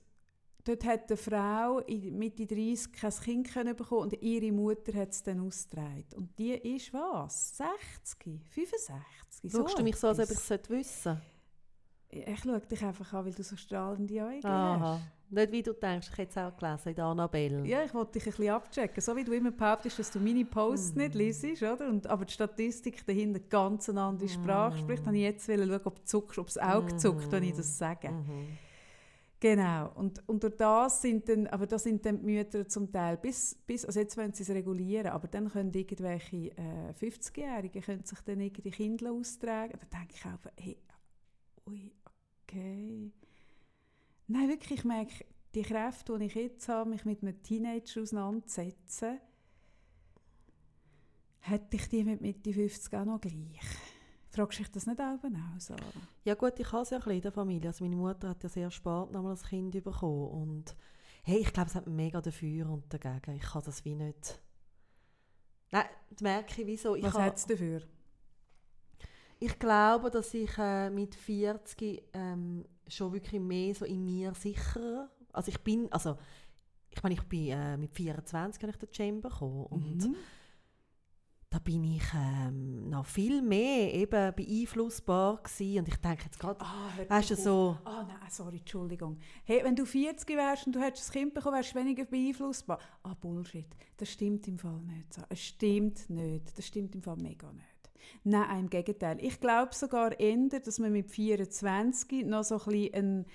dort hat eine Frau Mitte 30 kein Kind können bekommen und ihre Mutter hat es dann ausgetragen. Und die ist was? 60? 65? Schaust du mich so, als ob ich es wissen sollte? Ich schaue dich einfach an, weil du so strahlende Augen Aha. hast. Nicht wie du denkst, ich hätte es auch gelesen in Annabelle. Ja, ich wollte dich ein bisschen abchecken. So wie du immer behauptest, dass du meine Posts Mm. nicht liest, oder? Und, aber die Statistik dahinter ganz eine andere Sprache Mm. spricht, habe ich jetzt schauen, ob, du zuckst, ob das Auge zuckt, wenn ich das sage. Mhm. Genau. Und, und durch das sind dann, aber da sind dann die Mütter zum Teil bis, bis also jetzt wollen sie es regulieren, aber dann können irgendwelche äh, 50-Jährige können sich dann irgendwie Kinder austragen. Da denke ich auch, hey, ui, okay. Nein, wirklich, ich merke, die Kräfte, die ich jetzt habe, mich mit einem Teenager auseinanderzusetzen, hätte ich die mit Mitte 50 auch noch gleich. Fragst du dich das nicht auch, auch Sarah? Ja gut, ich habe es ja ein bisschen in der Familie. Also meine Mutter hat ja sehr spät nochmal ein Kind bekommen und hey, ich glaube, es hat mega dafür und dagegen. Ich kann das wie nicht... Nein, das merke ich, wieso. Ich, Was hat es dafür? Ich glaube, dass ich äh, mit 40 ähm, schon wirklich mehr so in mir sicherer... Also ich bin, also ich meine, ich bin äh, mit 24 habe ich den Chamber bekommen und Mhm. da bin ich ähm, noch viel mehr eben beeinflussbar gewesen. und ich denke jetzt gerade, Ah, weißt du, so... Ah, nein, sorry, Entschuldigung. Hey, wenn du 40 wärst und du hättest ein Kind bekommen, wärst du weniger beeinflussbar. Ah, Bullshit. Das stimmt im Fall nicht. Es stimmt nicht. Das stimmt im Fall mega nicht. Nein, im Gegenteil. Ich glaube sogar eher, dass man mit 24 noch so ein bisschen einen,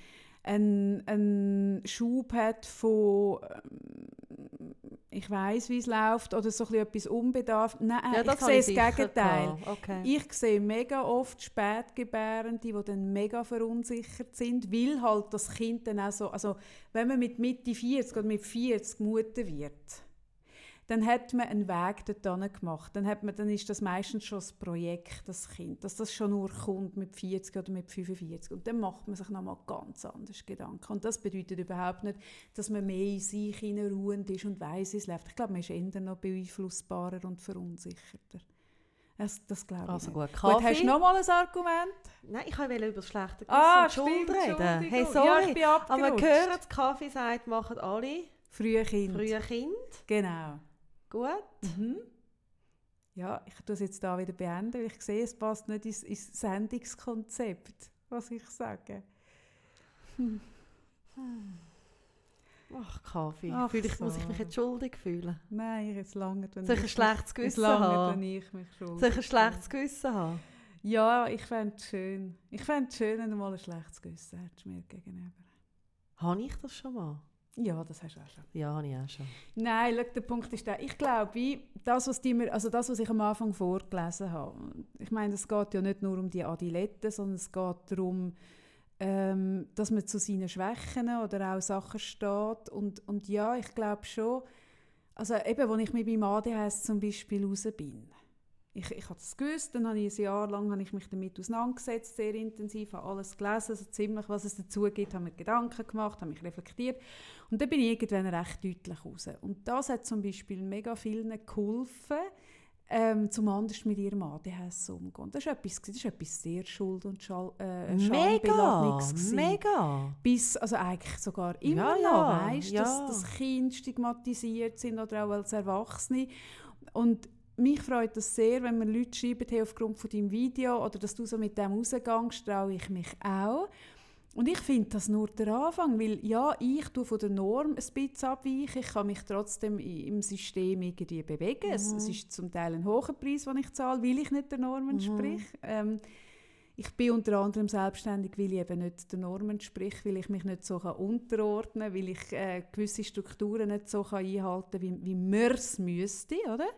einen, einen Schub hat von ähm, ich weiß, wie es läuft oder so ein bisschen etwas unbedarft. Nein, ich habe sehe das Gegenteil. gehabt. Okay. Ich sehe mega oft Spätgebärende, die dann mega verunsichert sind, weil halt das Kind dann auch so, also wenn man mit Mitte 40 oder mit 40 Mutter wird, dann hat man einen Weg dorthin gemacht. Dann, hat man, dann ist das meistens schon das Projekt, das Kind, dass das schon nur kommt mit 40 oder mit 45. Und dann macht man sich nochmal ganz anders Gedanken. Und das bedeutet überhaupt nicht, dass man mehr in sich ruhend ist und weiss, wie es läuft. Ich glaube, man ist eher noch beeinflussbarer und verunsicherter. Das, das glaube ich Also nicht. gut, Gut, hast Kaffee. du noch mal ein Argument? Nein, ich wollte über das schlechte Gewissen Ah, und Schuld reden. Hey, sorry. Ja, Aber gehört, das Kaffee sagt, machen alle Frühe Kind. frühe Kind. Genau. Gut. Mhm. ja, ich tue es jetzt da wieder beenden, weil ich sehe, es passt nicht ins, ins Sendungskonzept, was ich sage. Hm. Ach, Kaffee. Ach, ich, so. Muss ich mich jetzt schuldig fühlen? Nein, jetzt lange. Soll ich ein schlechtes Gewissen haben? ich mich schuldig Soll ich ein schlechtes Gewissen haben? Ja, ich fände es schön. Ich fände es schön, wenn du mal ein schlechtes Gewissen hättest mir gegenüber. Habe ich das schon mal? Ja, das hast du auch schon. Ja, habe ich auch schon. Nein, schau, der Punkt ist der, ich glaube, das was, die mir, also das, was ich am Anfang vorgelesen habe, ich meine, es geht ja nicht nur um die Adiletten, sondern es geht darum, ähm, dass man zu seinen Schwächen oder auch Sachen steht. Und, und ja, ich glaube schon, also eben, als ich mir beim ADHS zum Beispiel raus bin, ich, ich habe das gewusst, dann habe ich ein Jahr lang habe ich mich damit auseinandergesetzt, sehr intensiv, habe alles gelesen, also ziemlich, was es dazu gibt, habe mir Gedanken gemacht, habe mich reflektiert und dann bin ich irgendwann recht deutlich raus. Und das hat zum Beispiel mega vielen geholfen, ähm, zum anders mit ihrem ADHS umzugehen. Das ist etwas, das ist etwas sehr Schuld- und Schal äh, Mega, mega. Bis, also eigentlich sogar immer ja, noch, ja, weißt, ja. dass, dass Kinder stigmatisiert sind oder auch als Erwachsene. Und mich freut es sehr, wenn mir Leute schreiben, hey, aufgrund von deinem Video oder dass du so mit dem rausgehst, traue ich mich auch. Und ich finde das nur der Anfang, weil ja, ich tue von der Norm ein bisschen abweichen, ich kann mich trotzdem im System irgendwie bewegen. Mhm. Es, es, ist zum Teil ein hoher Preis, den ich zahle, weil ich nicht der Norm entspreche. Mhm. Ähm, ich bin unter anderem selbstständig, weil ich eben nicht der Norm entspreche, weil ich mich nicht so kann unterordnen kann, weil ich äh, gewisse Strukturen nicht so kann einhalten kann, wie, wie man es müsste, oder?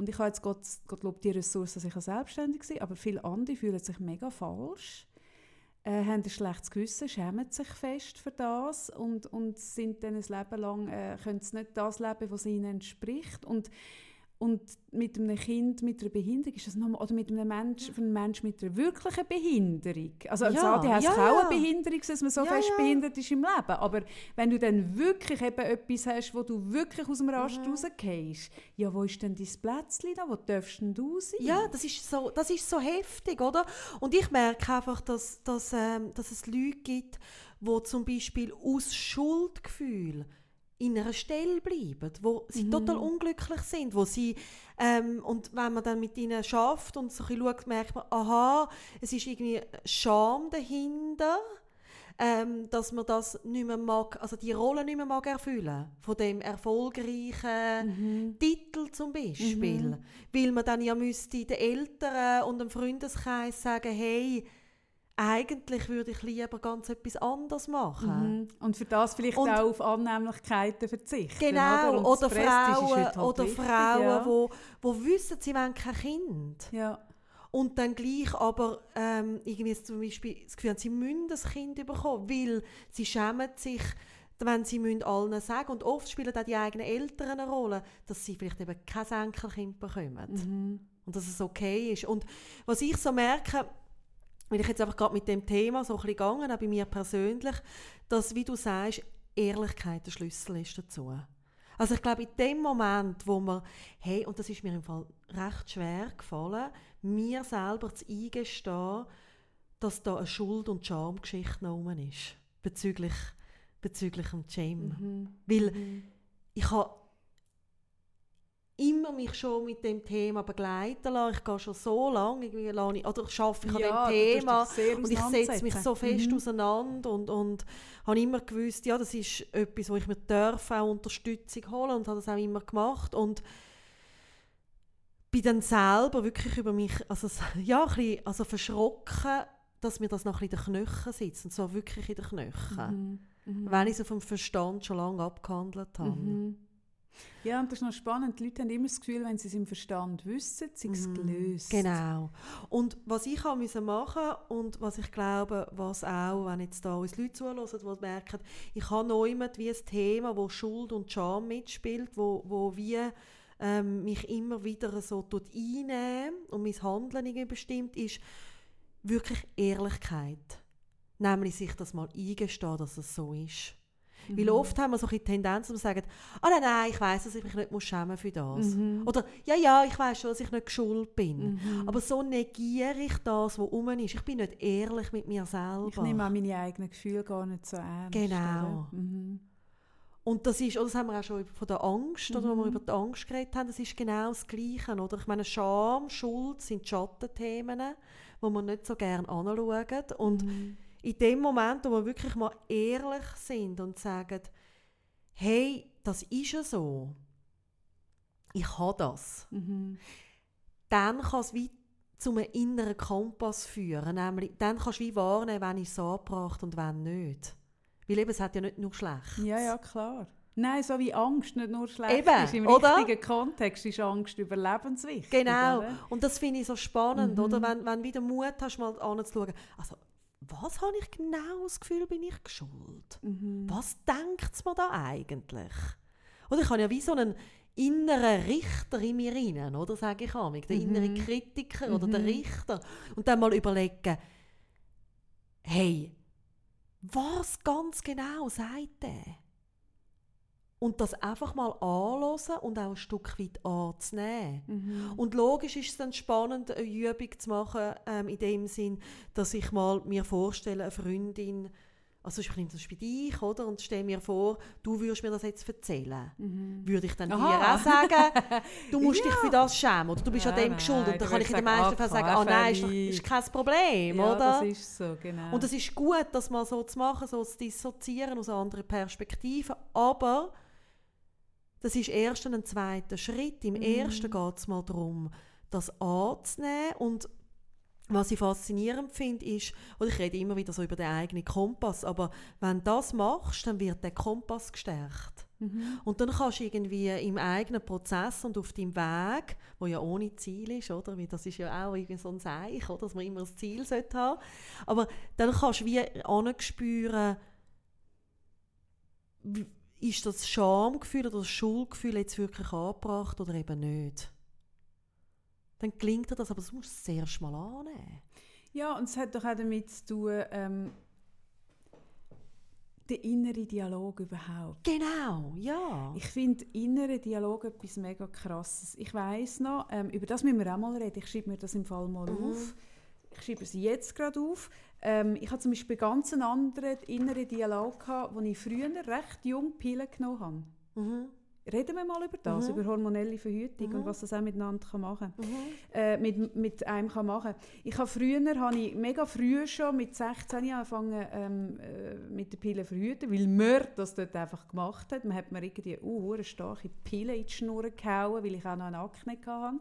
Und ich habe jetzt Gott, Gottlob die Ressource, dass ich selbstständig bin, aber viele andere fühlen sich mega falsch, äh, haben ein schlechtes Gewissen, schämen sich fest für das und, und sind dann ein Leben lang, äh, können sie nicht das leben, was ihnen entspricht. Und und mit einem Kind mit einer Behinderung ist das nochmal, oder mit einem Mensch, für einen Menschen mit einer wirklichen Behinderung. Also als ja, ADHS ja, auch eine Behinderung, dass man so ja, fest ja. behindert ist im Leben. Aber wenn du dann wirklich eben etwas hast, wo du wirklich aus dem Rast mhm. rausgehst, ja, wo ist denn dein Plätzchen da? Wo darfst denn du sein? Ja, das ist so, das ist so heftig, oder? Und ich merke einfach, dass, dass, ähm, dass es Leute gibt, die zum Beispiel aus Schuldgefühl in einer Stelle bleiben, wo sie mhm. total unglücklich sind, wo sie ähm, und wenn man dann mit ihnen schafft und so ein schaut, merkt man, aha, es ist irgendwie Scham dahinter, ähm, dass man das nicht mehr mag, also die Rolle nicht mehr mag erfüllen von dem erfolgreichen mhm. Titel zum Beispiel, mhm. weil man dann ja müsste den Eltern und dem Freundeskreis sagen, hey eigentlich würde ich lieber ganz etwas anderes machen. Mhm. Und für das vielleicht und, auch auf Annehmlichkeiten verzichten. Genau, oder, oder Frauen, halt oder wichtig, Frauen ja. wo, wo wissen, sie wollen kein Kind. Ja. Und dann gleich aber ähm, irgendwie zum Beispiel das Gefühl haben, sie müssen das Kind bekommen, weil sie schämen sich, wenn sie müssen allen sagen Und oft spielen auch die eigenen Eltern eine Rolle, dass sie vielleicht eben kein Enkelkind bekommen. Mhm. Und dass es okay ist. Und was ich so merke, weil ich jetzt einfach gerade mit dem Thema so ein bisschen gegangen, auch bei mir persönlich, dass, wie du sagst, Ehrlichkeit der Schlüssel ist dazu. Also ich glaube, in dem Moment, wo man, hey, und das ist mir im Fall recht schwer gefallen, mir selber zu eingestehen, dass da eine Schuld- und Schamgeschichte noch ist, bezüglich, bezüglich dem Jam. Mhm. Weil mhm. ich habe immer mich schon mit dem Thema begleiten lassen. Ich gehe schon so lange, irgendwie lasse ich, oder schaffe ich ja, an dem Thema und ich setze mich so fest mhm. auseinander und, und habe immer gewusst, ja, das ist etwas, wo ich mir darf auch Unterstützung holen und habe das auch immer gemacht und bin dann selber wirklich über mich, also ja, ein bisschen, also verschrocken, dass mir das noch ein bisschen in den Knöcheln sitzt und zwar wirklich in den Knöcheln, mhm. Mhm. weil ich es auf dem Verstand schon lange abgehandelt habe. Mhm. Ja, und das ist noch spannend. Die Leute haben immer das Gefühl, wenn sie es im Verstand wissen, sind es mhm. gelöst. Genau. Und was ich machen musste und was ich glaube, was auch, wenn jetzt da uns Leute zuhören, die merken, ich habe noch immer wie ein Thema, wo Schuld und Scham mitspielt, wo, wo wie ähm, mich immer wieder so einnehmen und mein Handeln bestimmt, ist wirklich Ehrlichkeit. Nämlich sich das mal eingestehen, dass es so ist. Mhm. Weil oft haben wir so eine Tendenz, dass wir sagen, ah oh, nein, nein, ich weiß, dass ich mich nicht muss schämen für das. Mhm. Oder ja, ja, ich weiß schon, dass ich nicht schuld bin. Mhm. Aber so negiere ich das, was um ist. Ich bin nicht ehrlich mit mir selber. Ich nehme auch meine eigenen Gefühle gar nicht so ernst. Genau. Mhm. Und das ist, oder das haben wir auch schon von der Angst, oder wenn wir über die Angst geredet haben, das ist genau das Gleiche, oder? Ich meine, Scham, Schuld sind Schattenthemen, wo wir nicht so gerne anschauen. Und Mhm. In dem Moment, wo wir wirklich mal ehrlich sind und sagen, hey, das ist ja so, ich habe das, Mhm. dann kann es wie zu einem inneren Kompass führen. Nämlich, dann kannst du wie wahrnehmen, wenn ich es angebracht und wenn nicht. Weil eben, es hat ja nicht nur schlecht. Ja, ja, klar. Nein, so wie Angst nicht nur schlecht Eben, ist. Im oder? richtigen Kontext ist Angst überlebenswichtig. Genau. Oder? Und das finde ich so spannend, Mhm. oder? Wenn, wenn du wieder Mut hast, mal anzuschauen, also, was habe ich genau das Gefühl, bin ich geschuld? Mhm. Was denkt mir da eigentlich? Oder ich habe ja wie so einen inneren Richter in mir rein, oder? Sage ich amig, der Mhm. innere Kritiker oder der Mhm. Richter. Und dann mal überlegen, hey, was ganz genau sagt der? Und das einfach mal anhören und auch ein Stück weit anzunehmen. Mhm. Und logisch ist es dann spannend, eine Übung zu machen, ähm, in dem Sinn, dass ich mal mir vorstelle, eine Freundin, also ich nehme zum Beispiel dich, oder, und stelle mir vor, du würdest mir das jetzt erzählen. Mhm. Würde ich dann Aha. dir auch sagen, du musst dich Ja. für das schämen, oder du bist an Nein, dem nein, Und dann kann ich in den meisten sagen, Fällen ah, sagen, ah nein, ist, doch, ist kein Problem, ja, oder? das ist so, genau. Und es ist gut, das mal so zu machen, so zu dissoziieren aus anderen Perspektive, aber das ist erst ein zweiter Schritt. Im Mhm. ersten geht es mal darum, das anzunehmen und was ich faszinierend finde, ist, oder ich rede immer wieder so über den eigenen Kompass, aber wenn du das machst, dann wird der Kompass gestärkt. mhm. Und dann kannst du irgendwie im eigenen Prozess und auf deinem Weg, wo ja ohne Ziel ist, oder? Weil das ist ja auch irgendwie so ein Seich, oder? Dass man immer ein Ziel sollte haben. Aber dann kannst du wie anspüren, ist das Schamgefühl oder das Schuldgefühl jetzt wirklich angebracht oder eben nicht. Dann gelingt dir das, aber das musst du zuerst mal annehmen. Ja, und es hat doch auch damit zu tun, ähm, der innere Dialog überhaupt. Genau, ja. Ich finde innere Dialog etwas mega krasses. Ich weiß noch, ähm, über das müssen wir auch mal reden. Ich schreibe mir das im Fall mal Mhm. auf. Ich schreibe es jetzt gerade auf. Ähm, ich hatte zum Beispiel ganz einen anderen inneren Dialog, gehabt, wo ich früher recht jung Pillen genommen habe. Mhm. Reden wir mal über das, Mhm. über hormonelle Verhütung Mhm. und was das auch miteinander kann machen Mhm. äh, mit, mit einem kann machen Ich habe früher, habe ich mega früh schon, mit 16 angefangen ähm, äh, mit der Pille verhüten, weil man das dort einfach gemacht hat. Man hat mir irgendwie uh, starke Pille in die Schnur gehauen, weil ich auch noch eine Akne hatte.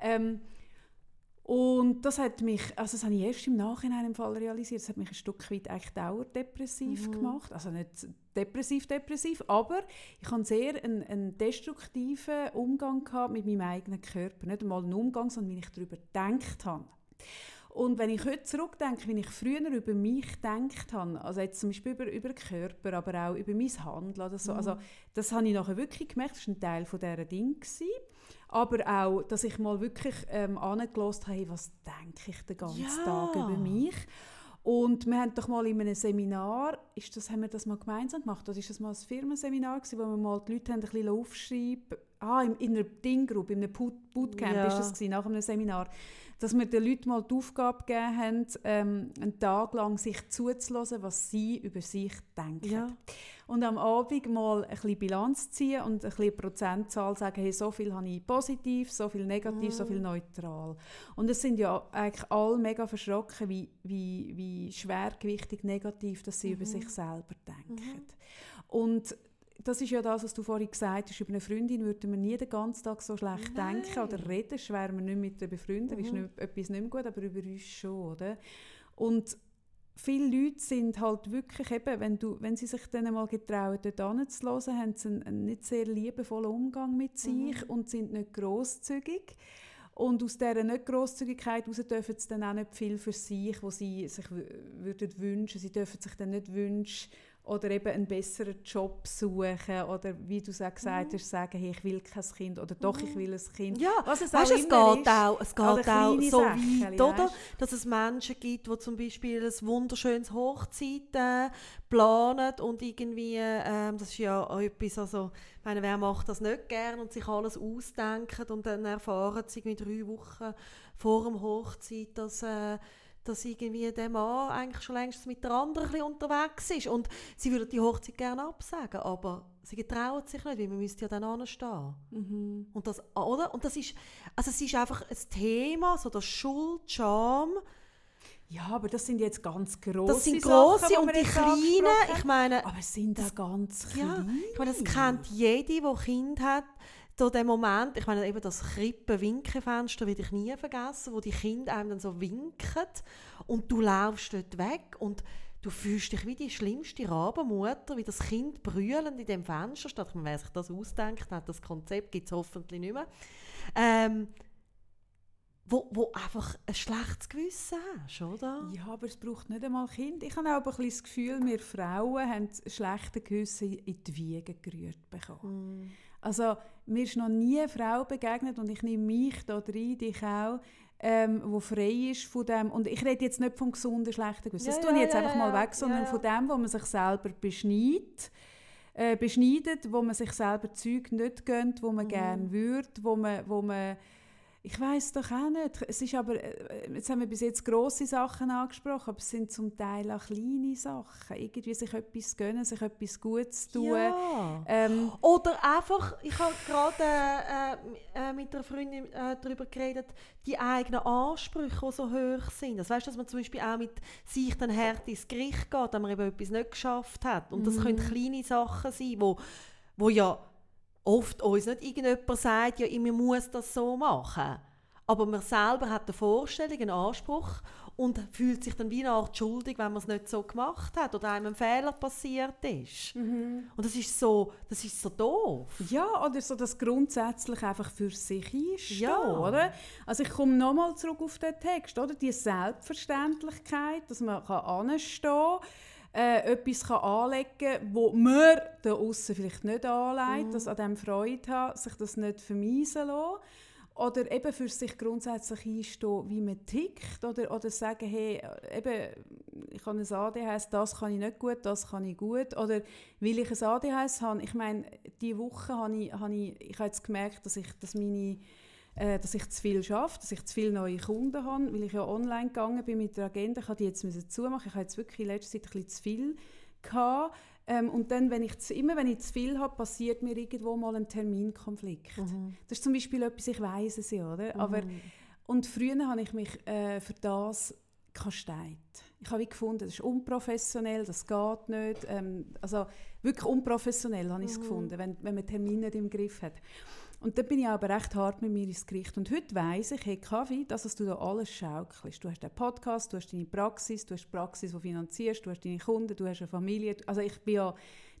Ähm, und das hat mich, also das habe ich erst im Nachhinein im Fall realisiert, das hat mich ein Stück weit eigentlich dauerdepressiv Mhm. gemacht. Also nicht depressiv, depressiv, aber ich hatte sehr einen, einen destruktiven Umgang gehabt mit meinem eigenen Körper. Nicht einmal einen Umgang, sondern wie ich darüber gedacht habe. Und wenn ich heute zurückdenke, wie ich früher über mich gedacht habe, also jetzt zum Beispiel über, über den Körper, aber auch über mein Handeln oder so, Mhm. also das habe ich nachher wirklich gemerkt, das war ein Teil von dieser Ding. Gewesen. Aber auch, dass ich mal wirklich ähm, angelost habe, hey, was denke ich den ganzen Ja. Tag über mich. Und wir haben doch mal in einem Seminar, ist das, haben wir das mal gemeinsam gemacht, oder ist das mal ein Firmenseminar gewesen, wo wir mal die Leute haben ein bisschen aufschreiben, ah, in, in einer Dinggruppe, in einem Boot- Bootcamp Ja. ist das gewesen, nach einem Seminar, dass wir den Leuten mal die Aufgabe gegeben haben, ähm, einen Tag lang sich zuzulassen, was sie über sich denken. Ja. Und am Abend mal ein bisschen Bilanz ziehen und ein bisschen Prozentzahl sagen, hey, so viel habe ich positiv, so viel negativ, so Mhm. viel neutral. Und es sind ja eigentlich alle mega verschrocken, wie, wie, wie schwergewichtig negativ dass sie über Mhm. sich selber denken. Und das ist ja das, was du vorhin gesagt hast, über eine Freundin würde man nie den ganzen Tag so schlecht Nein. denken oder reden, wäre man nicht mit ihr befreundet, ist Mhm. nicht, etwas nicht mehr gut, aber über uns schon, oder? Und viele Leute sind halt wirklich eben, wenn, du, wenn sie sich dann mal getrauen, dort hinzulassen, haben sie einen, einen nicht sehr liebevollen Umgang mit sich Mhm. und sind nicht grosszügig. Und aus dieser nicht Grosszügigkeit heraus dürfen sie dann auch nicht viel für sich, was sie sich würden wünschen. Sie dürfen sich dann nicht wünschen oder eben einen besseren Job suchen oder wie du es auch gesagt Mhm. hast, sagen, hey, ich will kein Kind oder doch, ich Mhm. will ein Kind. Ja, Was es Weißt, auch es geht ist. auch, es geht auch so Sächchen, weit, oder? Dass es Menschen gibt, die zum Beispiel ein wunderschönes Hochzeit äh, planen und irgendwie, ähm, das ist ja auch etwas, also, ich meine, wer macht das nicht gern und sich alles ausdenken und dann erfahren sie irgendwie drei Wochen vor dem Hochzeit, dass äh, dass irgendwie der Mann eigentlich schon längst mit der anderen unterwegs ist. Und sie würde die Hochzeit gerne absagen, aber sie getrauen sich nicht, weil man müsste ja dann anstehen. Mhm. Und das, oder? Und das ist, also es ist einfach ein Thema, so das Schuld, Scham. Ja, aber das sind jetzt ganz grosse Das sind Sachen, grosse die und die kleinen. Ich meine. Aber es sind auch ganz Ja, kleine. ich meine, das kennt jede, die Kind hat. So der Moment, ich meine eben das Krippen-Winkenfenster werde ich nie vergessen, wo die Kinder einem dann so winken und du laufst dort weg und du fühlst dich wie die schlimmste Rabenmutter, wie das Kind brüllend in dem Fenster steht. Ich meine, wer sich das ausdenkt, hat das Konzept gibt es hoffentlich nicht mehr. Ähm, wo, wo einfach ein schlechtes Gewissen hast, oder? Ja, aber es braucht nicht einmal Kind. Ich habe auch ein bisschen das Gefühl, wir Frauen haben schlechte Gewissen in die Wiege gerührt bekommen. Mm. Also mir ist noch nie eine Frau begegnet und ich nehme mich da rein, dich auch, ähm, wo frei ist von dem, und ich rede jetzt nicht vom gesunden, schlechten Gewissen, das Ja, tue ich jetzt ja, einfach ja, mal weg, sondern von dem, wo man sich selber beschneidet, äh, beschneidet, wo man sich selber Zeug nicht gönnt, wo man Mhm. gerne würde, wo man, wo man ich weiß doch auch nicht. Es ist aber, äh, jetzt haben wir bis jetzt grosse Sachen angesprochen, aber es sind zum Teil auch kleine Sachen. Irgendwie sich etwas gönnen, sich etwas Gutes tun. Ja. Ähm, Oder einfach, ich habe gerade äh, äh, mit einer Freundin äh, darüber geredet, die eigenen Ansprüche, die so hoch sind. Das weißt, dass man zum Beispiel auch mit sich dann hart ins Gericht geht, wenn man eben etwas nicht geschafft hat. Und das Mhm. können kleine Sachen sein, wo, wo ja oft uns nicht irgendjemand sagt, ja, man muss das so machen. Aber man selber hat eine Vorstellung, einen Anspruch und fühlt sich dann wie eine Art schuldig, wenn man es nicht so gemacht hat oder einem ein Fehler passiert ist. Und das ist so, das ist so doof. Ja, oder so, dass grundsätzlich einfach für sich einstehen, Ja. oder? Also ich komme nochmal zurück auf den Text, oder? Die Selbstverständlichkeit, dass man kann anstehen kann, äh, etwas kann anlegen kann, wo man da außen vielleicht nicht anlegt, dass an dem Freude hat, sich das nicht vermeisen lassen. Oder eben für sich grundsätzlich einstehen, wie man tickt. Oder, oder sagen, hey, äh, eben, ich habe ein ADHS, das kann ich nicht gut, das kann ich gut. Oder weil ich ein ADHS habe, ich meine, diese Woche habe ich, habe ich, ich habe jetzt gemerkt, dass ich, dass meine, äh, dass ich zu viel schaffe, dass ich zu viele neue Kunden habe, weil ich ja online gegangen bin mit der Agenda. Ich habe die jetzt müssen zumachen. Ich habe jetzt wirklich in letzter Zeit ein bisschen zu viel gehabt. Ähm, und dann, wenn ich zu, immer wenn ich zu viel habe, passiert mir irgendwo mal ein Terminkonflikt. Das ist zum Beispiel etwas, ich weiß es ja, oder? Aber, und früher habe ich mich äh, für das kasteit. Ich habe wie gefunden, das ist unprofessionell, das geht nicht. Ähm, also wirklich unprofessionell habe ich es gefunden, wenn, wenn man Termine nicht im Griff hat. Und dann bin ich aber recht hart mit mir ins Gericht. Und heute weiss ich, hey Kaffee, das, was du da alles schaukelst. Du hast den Podcast, du hast deine Praxis, du hast die Praxis, die finanzierst, du hast deine Kunden, du hast eine Familie. Also ich bin ja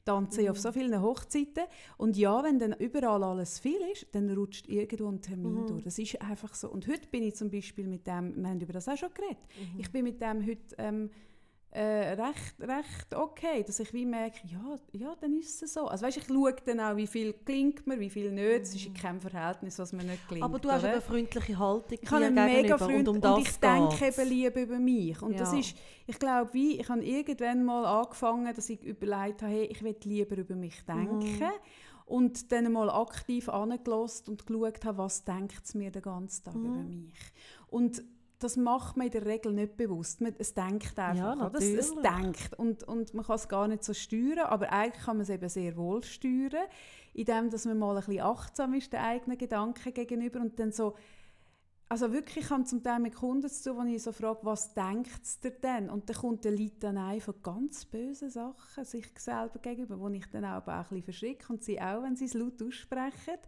tanze ja auf so vielen Hochzeiten. Und ja, wenn dann überall alles viel ist, dann rutscht irgendwo ein Termin durch. Das ist einfach so. Und heute bin ich zum Beispiel mit dem, wir haben über das auch schon geredet, ich bin mit dem heute ähm, äh, recht, recht okay, dass ich wie merke, ja, ja, dann ist es so. Also weißt, ich schaue dann auch, wie viel klingt mir, wie viel nicht. Es ist in keinem Verhältnis, was mir nicht klingt. Aber du hast oder? eine freundliche Haltung Ich habe mir einen mega gegenüber Freund und und, um das ich denke eben lieber über mich. Und das Ja. ist, ich glaube, wie, ich habe irgendwann mal angefangen, dass ich überlegt habe, hey, ich will lieber über mich denken. Mhm. Und dann mal aktiv angelost und geschaut habe, was denkt es mir den ganzen Tag Mhm. über mich. Und das macht man in der Regel nicht bewusst. Man, es denkt einfach. Ja, oder? es, denkt. Und, und man kann es gar nicht so steuern, aber eigentlich kann man es eben sehr wohl steuern, indem dass man mal ein bisschen achtsam ist den eigenen Gedanken gegenüber und dann so also wirklich, ich habe zum Teil mit Kunden zu tun, wo ich so frage, was denkt es dir denn? Und dann kommt der Litanei von ganz bösen Sachen sich selber gegenüber, wo ich dann auch ein bisschen verschrecke und sie auch, wenn sie es laut aussprechen,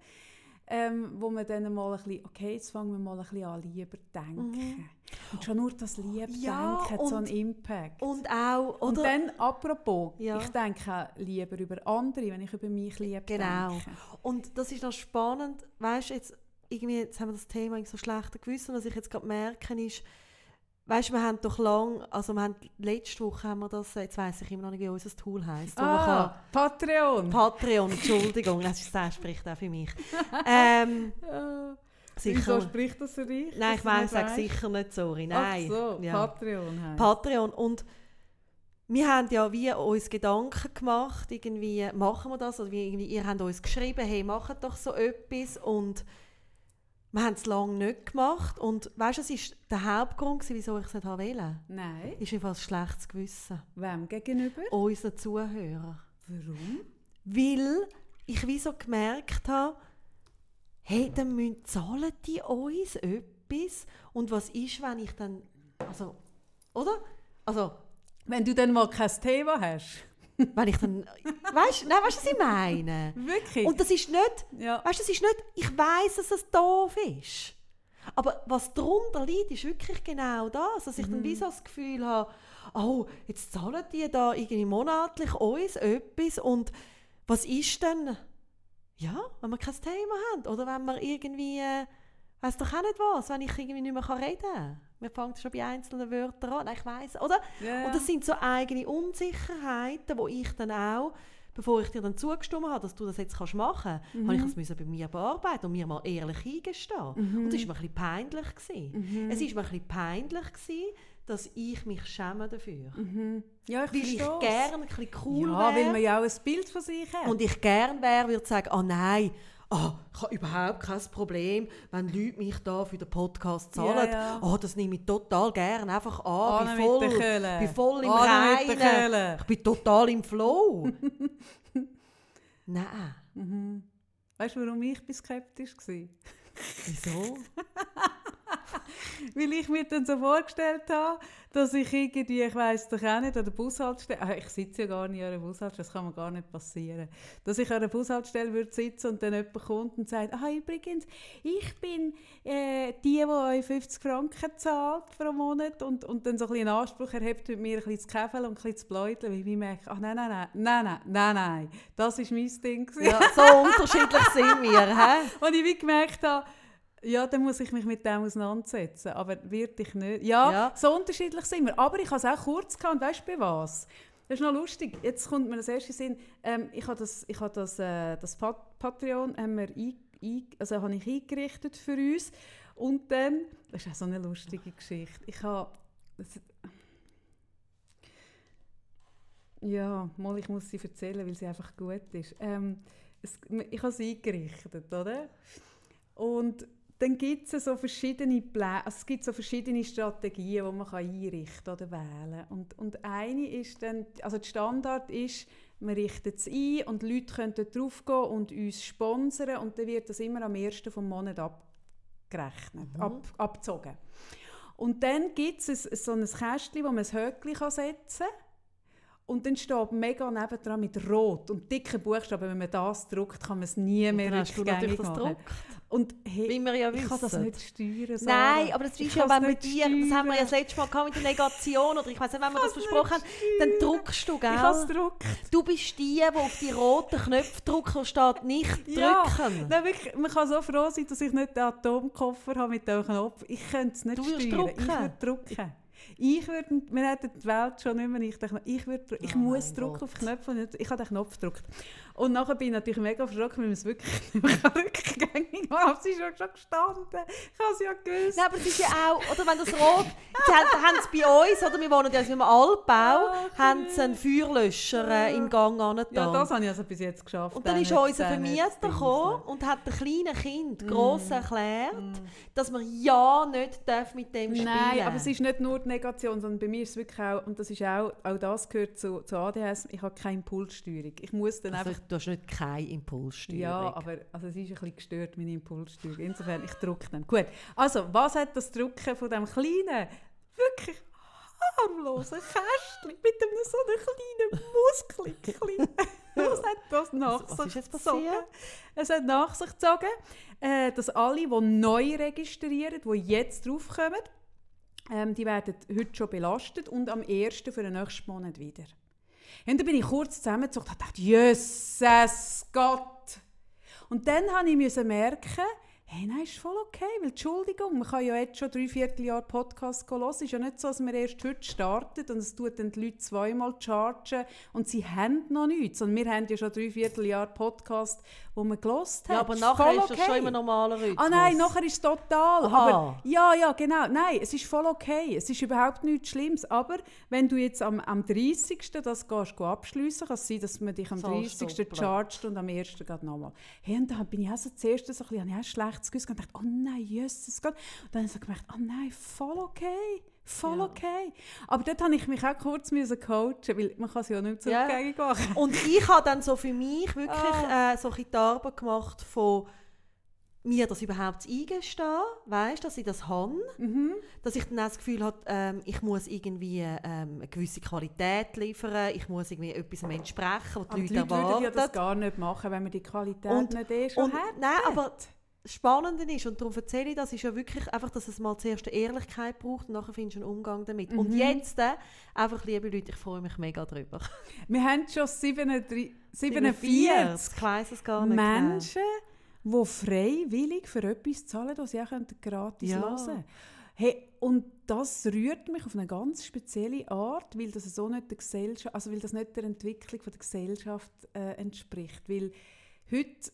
ähm, wo man dann mal ein bisschen, okay, jetzt fangen wir mal ein bisschen an, lieber denken. Und schon nur das Lieb Mhm. Ja, denken hat so einen und- Impact. Und auch, Und oder? dann, apropos, Ja. ich denke lieber über andere, wenn ich über mich lieb Genau. denke. Und das ist noch spannend, weißt du, jetzt, irgendwie, jetzt haben wir das Thema so schlechter Gewissen, was ich jetzt gerade merke, ist, weißt du, wir haben doch lang, also wir haben, letzte Woche haben wir das, jetzt weiss ich immer noch nicht, wie unser Tool heisst, man kann, Ah, Patreon. Patreon, Entschuldigung, das, ist, das spricht auch für mich. ähm, Ah, sicher, Wieso spricht das für dich? nein, ich meine, nicht sag weisst? sicher nicht, sorry, nein. Ach so, ja. Patreon heisst. Patreon. Und wir haben ja wie uns Gedanken gemacht, irgendwie machen wir das, oder wie irgendwie, ihr habt uns geschrieben, hey, macht doch so etwas und wir haben es lange nicht gemacht und weißt du, es ist der Hauptgrund, wieso ich es nicht wollte. Nein. Ist einfach ein schlechtes Gewissen. Wem gegenüber? Unseren Zuhörern. Warum? Weil ich wie so gemerkt habe, hey, dann müssen, zahlen die uns etwas und was ist, wenn ich dann, also, oder? Also, Wenn du dann mal kein Thema hast. Wenn ich dann, weißt du, nein, weißt du, was ich meine? Wirklich? Und das ist nicht, ja. weißt das ist nicht, ich weiß, dass es doof ist. Aber was darunter liegt, ist wirklich genau das, dass ich dann wie so das Gefühl habe, oh, jetzt zahlen die da irgendwie monatlich uns etwas und was ist denn, ja, wenn wir kein Thema haben oder wenn wir irgendwie, weiß doch auch nicht was, wenn ich irgendwie nicht mehr reden kann. Wir fangen schon bei einzelnen Wörtern an, Nein, ich weiß, oder? Ja, ja. Und das sind so eigene Unsicherheiten, wo ich dann auch, bevor ich dir dann zugestimmt habe, dass du das jetzt kannst machen kannst, Mhm. habe ich das müssen bei mir bearbeiten und mir mal ehrlich eingestehen. Mhm. Und es war mir ein bisschen peinlich. Gewesen. Es war mir ein bisschen peinlich, gewesen, dass ich mich schäme dafür. Mhm. Ja, ich Weil ich gerne ein bisschen cool Ja, weil wäre. man ja auch ein Bild von sich hat. Und ich gern wäre, würde sagen, ah nein, ah, ich habe überhaupt kein Problem, wenn Leute mich da für den Podcast zahlen. Ja, ja. Ah, das nehme ich total gern einfach an. Anne bin mit voll, bin voll im der Reinen. Ich bin total im Flow. nein. Mhm. Weißt du, warum ich bin skeptisch war? Wieso? Weil ich mir dann so vorgestellt habe, dass ich irgendwie, ich weiß doch auch nicht, an der Bushaltestelle, ah, ich sitze ja gar nicht an der Bushaltestelle, das kann mir gar nicht passieren, dass ich an der Bushaltestelle würde sitzen und dann jemand kommt und sagt, ah übrigens, ich bin äh, die, die euch 50 Franken zahlt pro Monat und, und dann so ein bisschen einen Anspruch erhebt, mit mir ein bisschen zu käfeln und ein bisschen zu bläuteln, weil ich merke, ach nein, nein, nein, nein, nein, nein, nein, das ist mein Ding. Ja, so unterschiedlich sind wir. Und ich wie gemerkt habe, ja, dann muss ich mich mit dem auseinandersetzen. Aber wird ich nicht. Ja, Ja. so unterschiedlich sind wir. Aber ich habe es auch kurz gehabt. Und weißt du, bei was? Das ist noch lustig. Jetzt kommt mir das erste Sinn. Ähm, ich habe das, ich habe das, äh, das Pat Patreon haben wir ein, ein, also habe ich eingerichtet für uns. Und dann, das ist auch so eine lustige Geschichte. Ich habe, das, ja, mal, ich muss sie erzählen, weil sie einfach gut ist. Ähm, es, ich habe sie eingerichtet, oder? Und dann gibt es so verschiedene Pläne, also es gibt so verschiedene Strategien, die man kann einrichten oder wählen und, und eine ist dann, also der Standard ist, man richtet es ein und Leute können drauf gehen und uns sponsern und dann wird das immer am 1. vom Monat abgerechnet, ab, abgezogen. Und dann gibt es so ein Kästchen, wo man ein Höckchen kann setzen kann und dann steht mega nebendran mit Rot und dicken Buchstaben, wenn man das druckt, kann man es nie mehr rückgängig machen. Gedruckt. Und hey, Wie wir ja ich kann das wissen. nicht steuern. Nein, Sarah. aber das Ich ist ja, wenn wir dir, das haben wir ja das letzte Mal gehabt mit der Negation, oder ich weiß nicht, wenn wir das kann's besprochen haben, dann druckst du, Ich kann es gell? drucken. Du bist die, die auf die roten Knöpfe drückt, wo steht «Nicht Ja. drücken». Nein, wirklich, man kann so froh sein, dass ich nicht den Atomkoffer habe mit dem Knopf. Ich könnte es nicht Du steuern. Ich drucken? würde drucken. Ich würde, wir hätten die Welt schon nicht mehr, ich, dachte, ich, würde, ich Oh muss drucken Gott. auf Knöpfe. Ich habe den Knopf gedruckt. Und nachher bin ich natürlich mega verschrocken, weil man es wirklich nicht mehr rückgängig machen. Sie ist schon gestanden. Ich habe es ja gewusst. Nein, aber es ist ja auch, oder wenn das rot, sie haben, haben es bei uns, oder wir wohnen ja im Altbau, Ach, haben sie einen Feuerlöscher äh, im Gang angetan. Ja, das habe ich also bis jetzt geschafft. Und dann den ist unser Vermieter gekommen und hat den kleinen Kind Mm. gross erklärt, dass man ja nicht darf mit dem spielen Nein, aber es ist nicht nur die Negation, sondern bei mir ist es wirklich auch, und das ist auch, auch das gehört zu, zu ADHS, ich habe keine Impulssteuerung. Ich muss dann also, einfach... du hast nicht keine Impulssteuerung. Ja, aber also es ist ein bisschen gestört, meine Impulssteuerung. Insofern, ich drücke dann. Gut, also, was hat das Drücken von dem kleinen, wirklich harmlosen Kästchen mit einem so einem kleinen Muskelchen, was hat das nach Was- was sich gezogen? Es hat nach sich gezogen, äh, dass alle, die neu registrieren, die jetzt draufkommen, ähm, die werden heute schon belastet und am 1. für den nächsten Monat wieder. Und dann bin ich kurz zusammengezogen und dachte, Jesus Gott! Und dann habe ich merken, hey, nein, ist voll okay, weil Entschuldigung, man kann ja jetzt schon drei Vierteljahr Podcast hören. Es ist ja nicht so, dass wir erst heute starten und es tut dann die Leute zweimal chargen und sie haben noch nichts. Und wir haben ja schon drei Vierteljahr Podcast, wo man gelost hat. Ja, aber Ist nachher ist das schon immer normaler Rhythmus. Ah nein, nachher ist es total. Aha. Aber, ja, ja, genau. Nein, es ist voll okay. Es ist überhaupt nichts Schlimmes. Aber wenn du jetzt am, am 30. das gehst, abschliessen, kann es sein, dass man dich am Zahlst 30. doppelt. chargt und am 1. geht nochmal. Hey, und da bin ich auch so zuerst so ein bisschen, ich auch ein schlechtes Gewissen und dachte, oh nein, Jesus Gott. Und dann habe ich so gemerkt, oh nein, voll okay. Voll Ja. okay. Aber dort habe ich mich auch kurz müssen coachen, weil man kann es ja nicht mehr Ja. machen. Und ich habe dann so für mich wirklich Ah. äh, so ein die Arbeit gemacht von mir das überhaupt eingestehen, weißt, dass ich das habe, Mhm. dass ich dann auch das Gefühl habe, ähm, ich muss irgendwie ähm, eine gewisse Qualität liefern, ich muss irgendwie etwas entsprechen, was Aber die die Leute, Leute würden ja das erwarten. gar nicht machen, wenn man die Qualität Und- nicht eh schon und- hat. nein, aber Spannende ist, und darum erzähle ich das, ist ja wirklich einfach, dass es mal zuerst eine Ehrlichkeit braucht und nachher findest du einen Umgang damit. Und Mhm. jetzt, äh, einfach, liebe Leute, ich freue mich mega drüber. Wir haben schon 47, 47 Ich weiss es gar nicht genau. Menschen, die freiwillig für etwas zahlen, das sie auch gratis Ja. hören Hey, und das rührt mich auf eine ganz spezielle Art, weil das so nicht der Gesellschaft, also weil das nicht der Entwicklung von der Gesellschaft äh, entspricht. Weil heute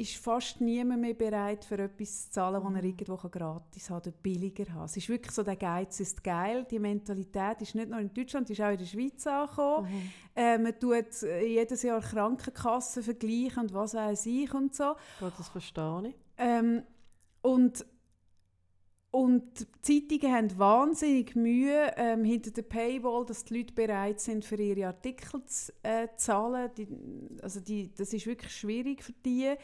ist fast niemand mehr bereit, für etwas zu zahlen, das er irgendwo kann gratis hat oder billiger hat. Es ist wirklich so, der Geiz ist geil. Die Mentalität ist nicht nur in Deutschland, die ist auch in der Schweiz angekommen. Mhm. Äh, man tut äh, jedes Jahr Krankenkassen vergleichen und was weiß ich und so. Das verstehe ich. Ähm, und, und die Zeitungen haben wahnsinnig Mühe ähm, hinter der Paywall, dass die Leute bereit sind, für ihre Artikel zu äh, zahlen. Die, also die, das ist wirklich schwierig für die.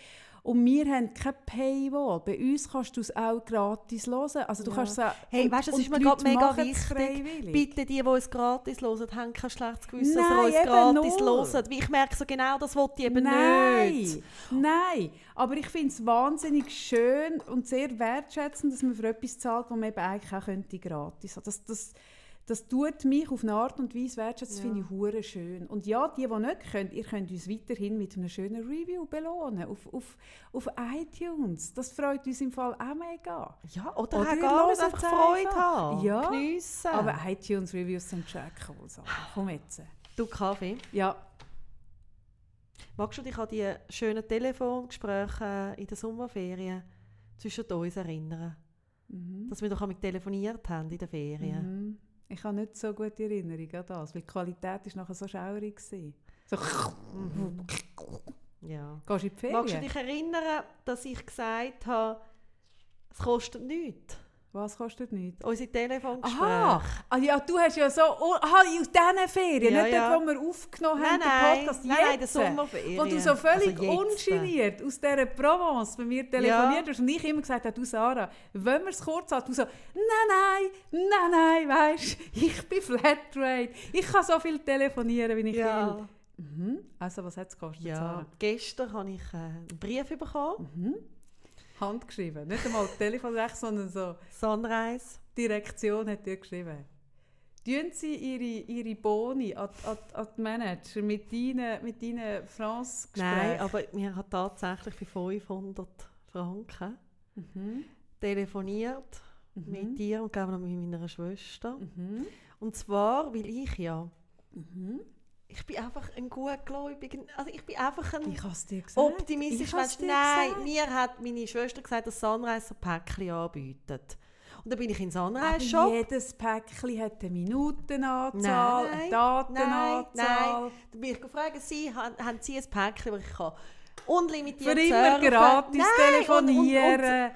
Und wir haben keine Paywall. Bei uns kannst du es auch gratis hören. Also du Ja. kannst es auch, Hey, weißt du, es und ist mir gerade mega es wichtig. Bitte die, die uns gratis hören, haben kein schlechtes Gewissen, dass Nein, sie uns eben gratis. Weil Ich merke so genau, das wollte ich eben nein, nicht. Nein, aber ich finde es wahnsinnig schön und sehr wertschätzend, dass man für etwas zahlt, das man eben eigentlich auch könnte gratis haben. Das, das, das tut mich auf eine Art und Weise wertschätzen, das Ja. finde ich hure schön. Und ja, die, die nicht können, ihr könnt uns weiterhin mit einem schönen Review belohnen auf, auf, auf iTunes. Das freut uns im Fall auch mega. Ja, oder, Oder gar nicht einfach Freude haben. Ja. Geniessen. Aber iTunes-Reviews sind schon cool. So. Komm jetzt. du Kaffee. Ja, Magst du dich an die schönen Telefongespräche in der Sommerferien zwischen uns erinnern? mhm. Dass wir doch einmal telefoniert haben in den Ferien. Mhm. Ich habe nicht so gute Erinnerung an das, weil die Qualität war nachher so schaurig. gewesen. So, Mhm. Ja. gehst du in die Ferien? Magst du dich erinnern, dass ich gesagt habe, es kostet nichts? Was kostet nichts? Unsere Telefongespräche. Aha! Ah, ja, du hast ja so... Oh, aha, aus diesen Ferien, Ja, nicht ja. dort, wo wir aufgenommen Nein, haben, den nein, Podcast. nein, nein, der jetzt. Sommerferien. Wo du so völlig Also jetzt. ungeniert aus dieser Provence bei mir telefoniert hast und ich immer gesagt habe, du Sarah, wenn wir es kurz haben, du so, nein, nein, nein, nein, weisst ich bin Flatrate, ich kann so viel telefonieren, wie ich Ja. will. Mhm. Also, was hat es gekostet, ja. Sarah? Gestern habe ich äh, einen Brief bekommen. Mhm. Handgeschrieben, nicht einmal Telefonrecht, sondern so Sunrise. Direktion hat dir geschrieben. Tun Sie Ihre, ihre Boni an, an, an die Manager mit deinen, mit deinen France-Gesprächen? Nein, aber wir haben tatsächlich für 500 Franken Mhm. telefoniert Mhm. mit dir und glaube noch mit meiner Schwester. Mhm. Und zwar, weil ich ja, Mhm. Ich bin einfach ein gutgläubiger, also ich bin einfach ein Ich dir gesagt. optimistisch Ich Mensch. dir Nein, gesagt. mir hat meine Schwester gesagt, dass Sunrise ein Päckchen anbietet. Und dann bin ich in den Aber Sunrise-Shop. jedes Päckchen hat eine Minutenanzahl, Nein, eine nein, Datenanzahl. Dann bin ich gefragt, Sie, haben, haben Sie ein Päckchen, wo ich kann unlimitiert Für immer surfen? gratis Nein, und- und- und- telefonieren.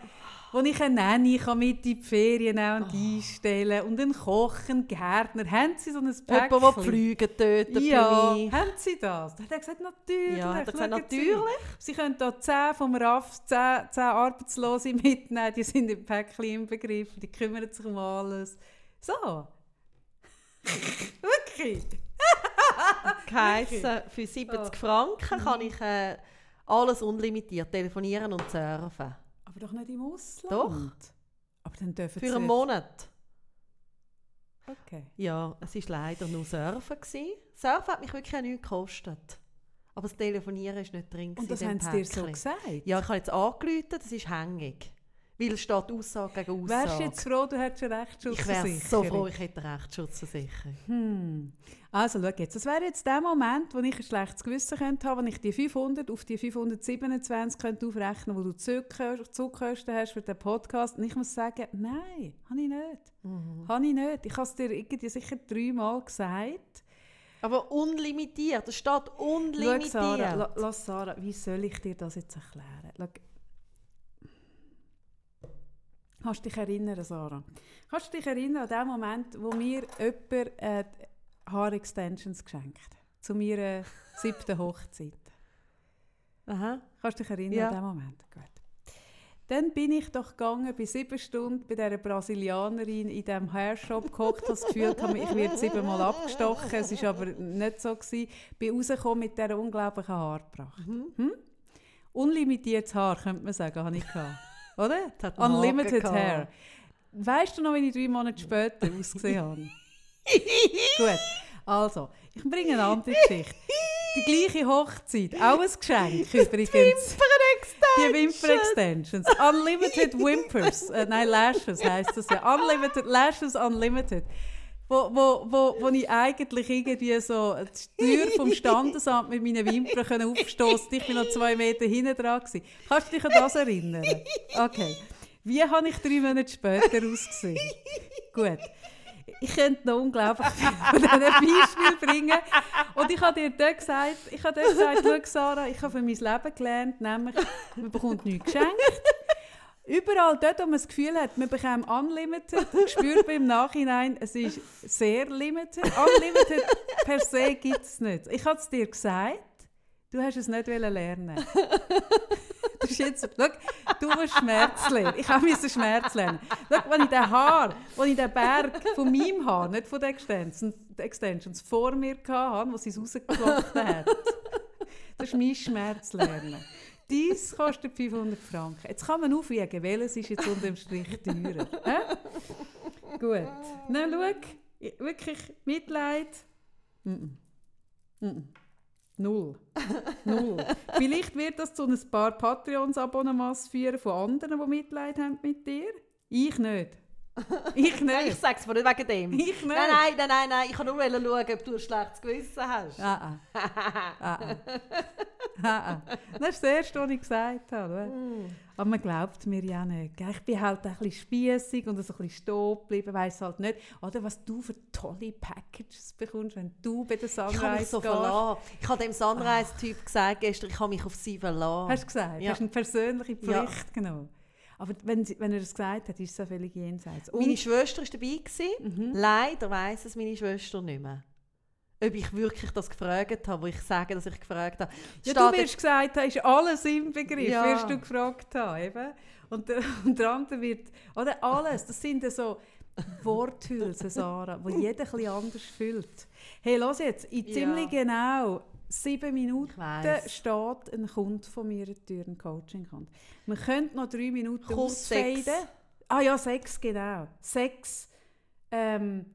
Wo ich eine Nanny kann mit in die Ferien nehmen und einstellen und einen Koch, einen Gärtner. Haben Sie so ein Päckchen? Jemand, der Flüge tötet ja, für mich. haben Sie das? Dann hat er gesagt, natürlich. Ja, hat er gesagt, Schauen Sie. natürlich. Sie können hier 10 vom RAF, 10, 10 Arbeitslose mitnehmen, die sind im Päckchen inbegriffen, die kümmern sich um alles. So. Wirklich? Geheissen, für 70 Oh. Franken kann ich äh, alles unlimitiert telefonieren und surfen. Aber doch nicht im Ausland. Doch. Aber dann dürfen Für einen nicht- Monat. Okay. Ja, es war leider nur Surfen. Gewesen. Surfen hat mich wirklich auch nichts gekostet. Aber das Telefonieren war nicht drin. Und das haben sie dir so gesagt? Ja, ich habe jetzt angerufen, das ist hängig. Weil es steht Aussage gegen Aussage. Wärst du jetzt froh, du hättest eine ich wäre so froh, ich hätte eine Rechtsschutzversicherung. Hm. Also, schau jetzt. Das wäre jetzt der Moment, wo ich ein schlechtes Gewissen könnte haben, wenn ich die 500 auf die 527 könnte aufrechnen könnte, wo du Zugkosten hast für den Podcast. Und ich muss sagen, nein, habe ich nicht. Mhm. Habe ich nicht. Ich habe es dir irgendwie sicher dreimal gesagt. Aber unlimitiert, es steht Schau, unlimitiert. Sarah, la- lass Sarah, wie soll ich dir das jetzt erklären? Schau, Kannst du dich erinnern, Sarah? Kannst du dich erinnern an den Moment, wo mir jemand äh, Haarextensions geschenkt hat? Zu meiner siebten Hochzeit. Aha. Kannst du dich erinnern Ja. an den Moment? Gut. Dann bin ich doch gegangen, bei sieben Stunden bei dieser Brasilianerin in diesem Hairshop gehockt, das Gefühl hatte, ich werde siebenmal abgestochen. Es war aber nicht so. Gewesen. Bin rausgekommen mit dieser unglaublichen Haarpracht. Hm? Unlimitiertes Haar, könnte man sagen, habe ich gehabt. Oder? Unlimited Hair. Weißt du noch, wie ich drei Monate später ausgesehen habe? Gut, also, ich bringe eine andere Geschichte. Die gleiche Hochzeit, auch ein Geschenk übrigens. Die Wimper-Extensions. Unlimited Wimpers. Äh, nein, Lashes heisst das ja. Unlimited Lashes Unlimited. Wo, wo, wo, wo ich eigentlich irgendwie so die Tür vom Standesamt mit meinen Wimpern aufstoßen Ich bin noch zwei Meter hinten dran. Gewesen. Kannst du dich an das erinnern? Okay. Wie habe ich drei Monate später ausgesehen? Gut. Ich könnte noch unglaublich viel von diesen Beispielen bringen. Und ich habe dir dort gesagt, ich habe dort gesagt, schau Sarah, ich habe für mein Leben gelernt, nämlich, man bekommt nichts geschenkt. Überall dort, wo man das Gefühl hat, man bekommt Unlimited, spürt man im Nachhinein, es ist sehr limited. Unlimited per se gibt es nicht. Ich habe es dir gesagt, du hast es nicht lernen Das ist jetzt, schau, du musst Schmerz. Ich habe müssen Schmerz lernen. Schau, wenn ich den Haar, wenn ich den Berg von meinem Haar, nicht von den Extensions, die Extensions vor mir hatte, wo sie es rausgeflochten hat. Das ist mein Schmerz lernen. Dies kostet 500 Franken. Jetzt kann man aufwiegen, welches ist jetzt unter dem Strich teurer. Hä? Gut. Na, schau, wirklich Mitleid. -mm. Mm -mm. Null. Null. Vielleicht wird das zu ein paar Patreons-Abonnements führen von anderen, die Mitleid haben mit dir. Ich nicht. Ich Nein, ich nicht. sage es mir nicht wegen dem. Ich nicht. Nein, nein, nein, nein, nein. Ich kann nur schauen, ob du ein schlechtes Gewissen hast. Ah, ah. ah, ah. ah, ah. Das ist das Erste, was ich gesagt habe. Mm. Aber man glaubt mir ja nicht. Ich bin halt ein bisschen spiessig und ein bisschen stehen geblieben, weiss halt nicht. Oder was du für tolle Packages bekommst, wenn du bei der Ich habe mich Sunrise so gehst. verlassen. Ich habe dem Sunrise-Typ gesagt gestern, ich habe mich auf sie verlassen. Hast du gesagt? Ja. Hast du eine persönliche Pflicht Ja. genommen? Aber wenn, sie, wenn er das gesagt hat, ist es so völlig jenseits. Und- Meine Schwester war dabei. Gewesen. Mhm. Leider weiss es meine Schwester nicht mehr. Ob ich wirklich das gefragt habe, wo ich sage, dass ich gefragt habe. Ja, du wirst gesagt haben, ist alles im Begriff, Ja. wirst du gefragt haben. Eben. Und, der, und der andere wird, oder alles, das sind ja so Worthülsen, Sarah, die jeder bisschen anders fühlt. Hey, los jetzt, in Ja. ziemlich genau sieben Minuten steht ein Kunde von mir an der Tür, ein Coaching-Kunde. Wir könnten noch drei Minuten Kurz ausfaden. sechs. Ah ja, sechs, genau. Sechs. Ähm,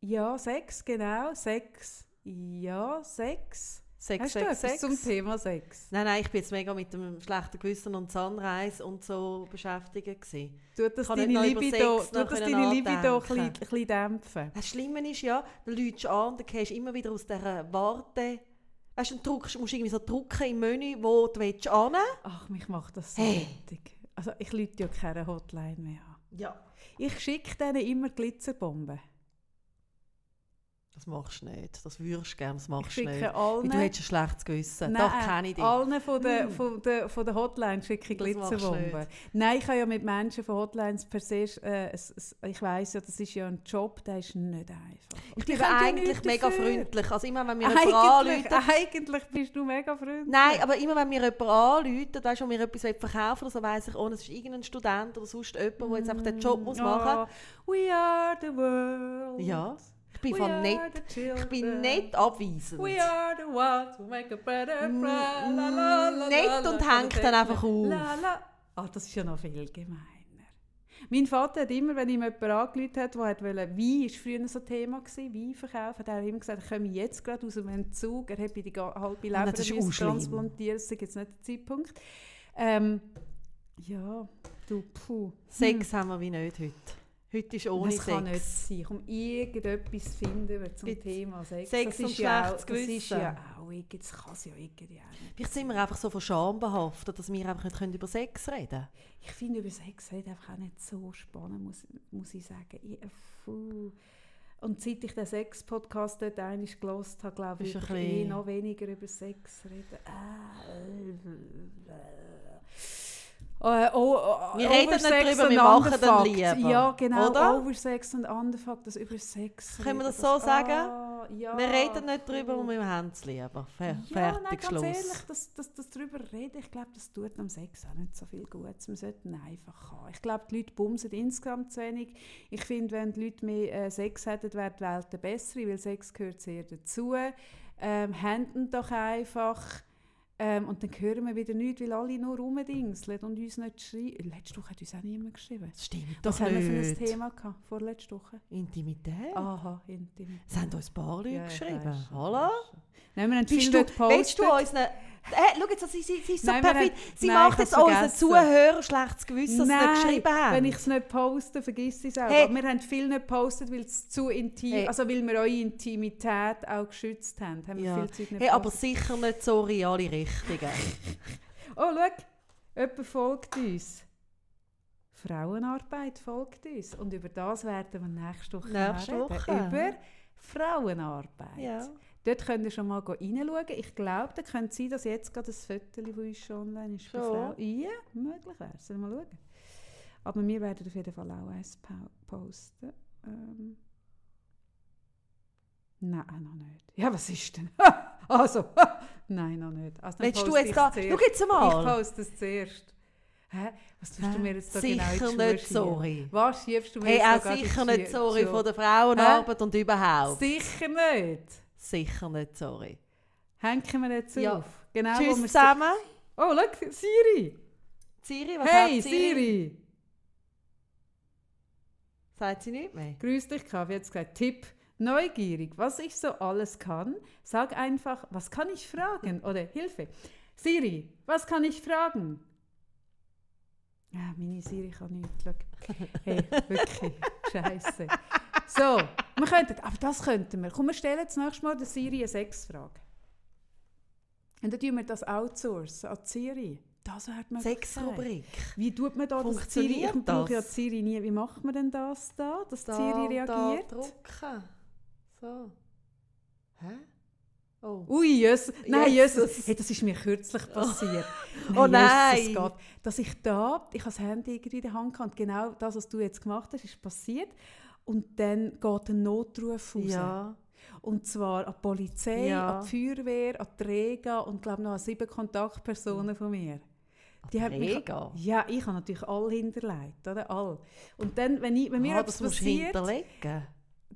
ja, sechs, genau. Sechs. Ja, sechs. Sechs, Hast du etwas sechs. zum Thema Sex? Nein, nein, ich bin jetzt mega mit dem schlechten Gewissen und Sunrise und so beschäftigt. Gewesen. Tut das deine Libido, Sex tut das deine Libido ein bisschen, dämpfen? Das Schlimme ist ja, du läutst an, dann gehst du immer wieder aus dieser Warte... Weißt du, drückst, musst du irgendwie so drücken im Menü, wo du willst an. Ach, mich macht das so Hey. Also ich lüte ja keine Hotline mehr an. Ja. Ich schicke denen immer Glitzerbomben. Das machst du nicht. Das würdest du gerne, das machst du nicht. allen... Du hättest ein schlechtes Gewissen. Nein, Doch, kenne ich dich. allen von der, Hm. von der, von der Hotline schicke ich Das Glitzerbomben. Nein, ich habe ja mit Menschen von Hotlines per se... Äh, ich weiss ja, das ist ja ein Job, der ist nicht einfach. Und Ich bin eigentlich mega dafür. freundlich. Also immer, wenn mir jemand anruft... Eigentlich, bist du mega freundlich. Nein, aber immer wenn mir jemand anruft, weißt du, mir etwas verkaufen will, so weiss ich, oh, es ist irgendein Student oder sonst jemand, der jetzt einfach den Job muss machen Oh, we are the world. Ja, ich bin We von the ich bin nicht abweisend. We are the ones who make a better world. La, nett und hängt dann einfach auf. Ah, das ist ja noch viel gemeiner. Mein Vater hat immer, wenn ihm jemand angerufen hat, der hat wollte, Wein war früher so ein Thema, Wein verkaufen, hat er immer gesagt, ich komme jetzt gerade aus dem Entzug, er habe die ga- halbe Leber das ist müssen auch schlimm. transplantieren, das ist jetzt nicht der Zeitpunkt. Ähm, ja, du, puh. Sex haben wir wie nicht heute. Heute ist ohne das kann nicht Sex. sein. Um irgendetwas zu finden über zum Gibt's Thema Sex. Sex das und ist ja auch, schlechtes das ist Gewissen? ja auch, irgendwie- das kann es ja irgendwie auch. Vielleicht sind wir einfach so von Scham behaftet, dass wir einfach nicht können über Sex reden können. Ich finde über Sex reden einfach auch nicht so spannend, muss, muss ich sagen. Ich, äh, puh. Und seit ich den Sex-Podcast dort einmal gelost habe, glaube ich, ich eh noch weniger über Sex reden. Ah, äh, äh. Äh, oh, oh, Wir reden nicht drüber, und wir machen Underfucked. lieber. Ja, genau. Oder? Oversex und Underfucked, das über Sex. Können wir das so sagen? Ah, ja, Wir reden nicht drüber und wir haben es lieber. Fer Ja, fertig, nein, ganz Schluss. ehrlich, das, das, das darüber reden, ich glaube, das tut am Sex auch nicht so viel Gutes. Wir sollten einfach haben. Ich glaube, die Leute bumsen insgesamt zu wenig. Ich finde, wenn die Leute mehr äh, Sex hätten, wäre die Welt eine bessere, weil Sex gehört sehr dazu. Ähm, Händen doch einfach. Ähm, und dann hören wir wieder nichts, weil alle nur rumdingseln und uns nicht schreiben. Letzte Woche hat uns auch niemand geschrieben. Das stimmt Was doch haben wir für ein nicht. Thema gehabt, vorletzte Woche? Intimität? Aha, intim. Es haben uns ein paar Leute Ja, geschrieben. Hallo? Nein, wir haben Bist viel du, gepostet. willst du uns nicht... Hey, schau jetzt, sie, sie, sie ist so Nein, perfekt. Sie Nein, macht jetzt unseren. Zuhörern schlechtes Gewissen, dass sie Nein, nicht geschrieben haben. wenn ich es nicht poste, vergiss ich es auch. Hey. Wir haben viel nicht gepostet, weil es zu intim, Hey. also weil wir eure Intimität auch geschützt haben. haben ja. viel Zeit nicht hey, aber sicher nicht so reale Richtigen. Oh, schau, jemand folgt uns. Frauenarbeit folgt uns. Und über das werden wir nächste Woche Nächste. Woche. Über Frauenarbeit. ja. Dort könnt ihr schon mal reinschauen. Ich glaube, da könnte sein, dass jetzt gerade ein Foto von uns schon online ist. Frau. Ja, möglich wäre es. Sollen wir mal schauen. Aber wir werden auf jeden Fall auch eins po- posten. Ähm. Nein, noch nicht. Ja, was ist denn? also, nein, noch nicht. Also, Willst du jetzt da... Schau jetzt Ich mal. poste es zuerst. Hä? Was tust du Hä? mir jetzt da Sicher genau Schuhe nicht sorry. Was schiebst du mir Hey, jetzt da auch sicher nicht sorry von der Frauenarbeit und überhaupt. Sicher nicht. Sicher nicht sorry. Hängen wir jetzt Ja. auf. Genau, Tschüss zusammen. Oh, schau, Siri. Siri, was Hey, hat Siri? Siri. Sagt sie nicht mehr? Grüß dich, Kavi. Jetzt gesagt, Tipp. Neugierig, was ich so alles kann. Sag einfach, was kann ich fragen? Oder Hilfe. Siri, was kann ich fragen? Ja, meine Siri kann nicht. Schau. Hey, wirklich. Scheiße. So, wir könnten, aber das könnten wir. Komm, wir stellen jetzt nächstes Mal der Siri eine Sexfrage. Und dann tun wir das outsourcen an die Siri. Das wäre die Sexrubrik. Wie tut man da das Siri? Ich brauche ja? Siri nie. Wie macht man denn das da, dass die Da, Siri reagiert? Da drucken. So. Hä? Oh. Ui, Jesus. Nein, Jesus. Jesus. Hey, das ist mir kürzlich passiert. Oh nein. Jesus Gott. Dass ich da, ich habe das Handy irgendwie in der Hand gehabt genau das, was du jetzt gemacht hast, ist passiert. Und dann geht ein Notruf raus. Ja. Und zwar an die Polizei, Ja. an die Feuerwehr, an die Rega und glaube noch an sieben Kontaktpersonen von mir. Die haben mich-? Ja, ich habe natürlich alle hinterlegt, oder? All. Und dann, wenn, ich, wenn mir ah, etwas passiert, hinterlegen.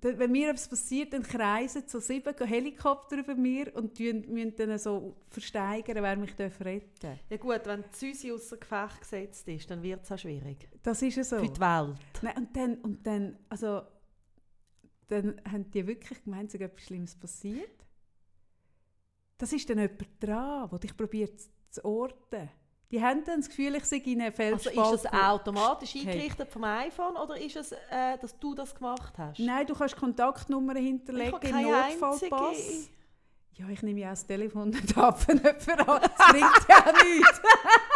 Wenn mir etwas passiert, dann kreisen so sieben Helikopter über mir und müssen dann so versteigern, wer mich retten darf. Ja gut, wenn die Süße außer Gefecht gesetzt ist, dann wird es auch schwierig. Das ist ja so. Für die Welt. Nein, und dann, und dann, also, dann haben die wirklich gemeint, es etwas Schlimmes passiert. Das ist dann jemand dran, der dich probiert zu- zu orten. Die haben dann das Gefühl, ich sei in eine Also Feldspalte. ist das automatisch eingerichtet vom iPhone oder ist es, äh, dass du das gemacht hast? Nein, du kannst Kontaktnummern hinterlegen im Notfallpass. einzige. Ja, ich nehme ja auch das Telefon nicht ab, wenn jemand an. Das bringt ja nichts.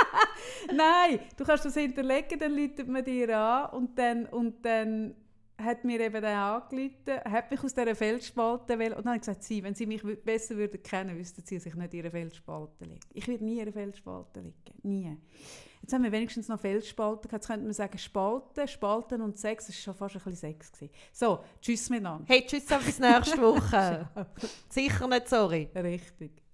Nein, du kannst das hinterlegen, dann läutet man dir an und dann, und dann hat mir eben dann angerufen, hat mich aus dieser Feldspalte wählen und dann habe ich gesagt, sie, wenn sie mich besser würden kennen, wüssten sie, dass ich nicht in einer Feldspalte liege. Ich würde nie in einer Feldspalte liegen, nie. Jetzt haben wir wenigstens noch Feldspalte gehabt, jetzt könnte man sagen Spalten, Spalten und Sex, das war schon fast ein bisschen Sex. Gewesen. So, tschüss miteinander. Hey, tschüss, bis nächste Woche. Sicher nicht sorry. Richtig.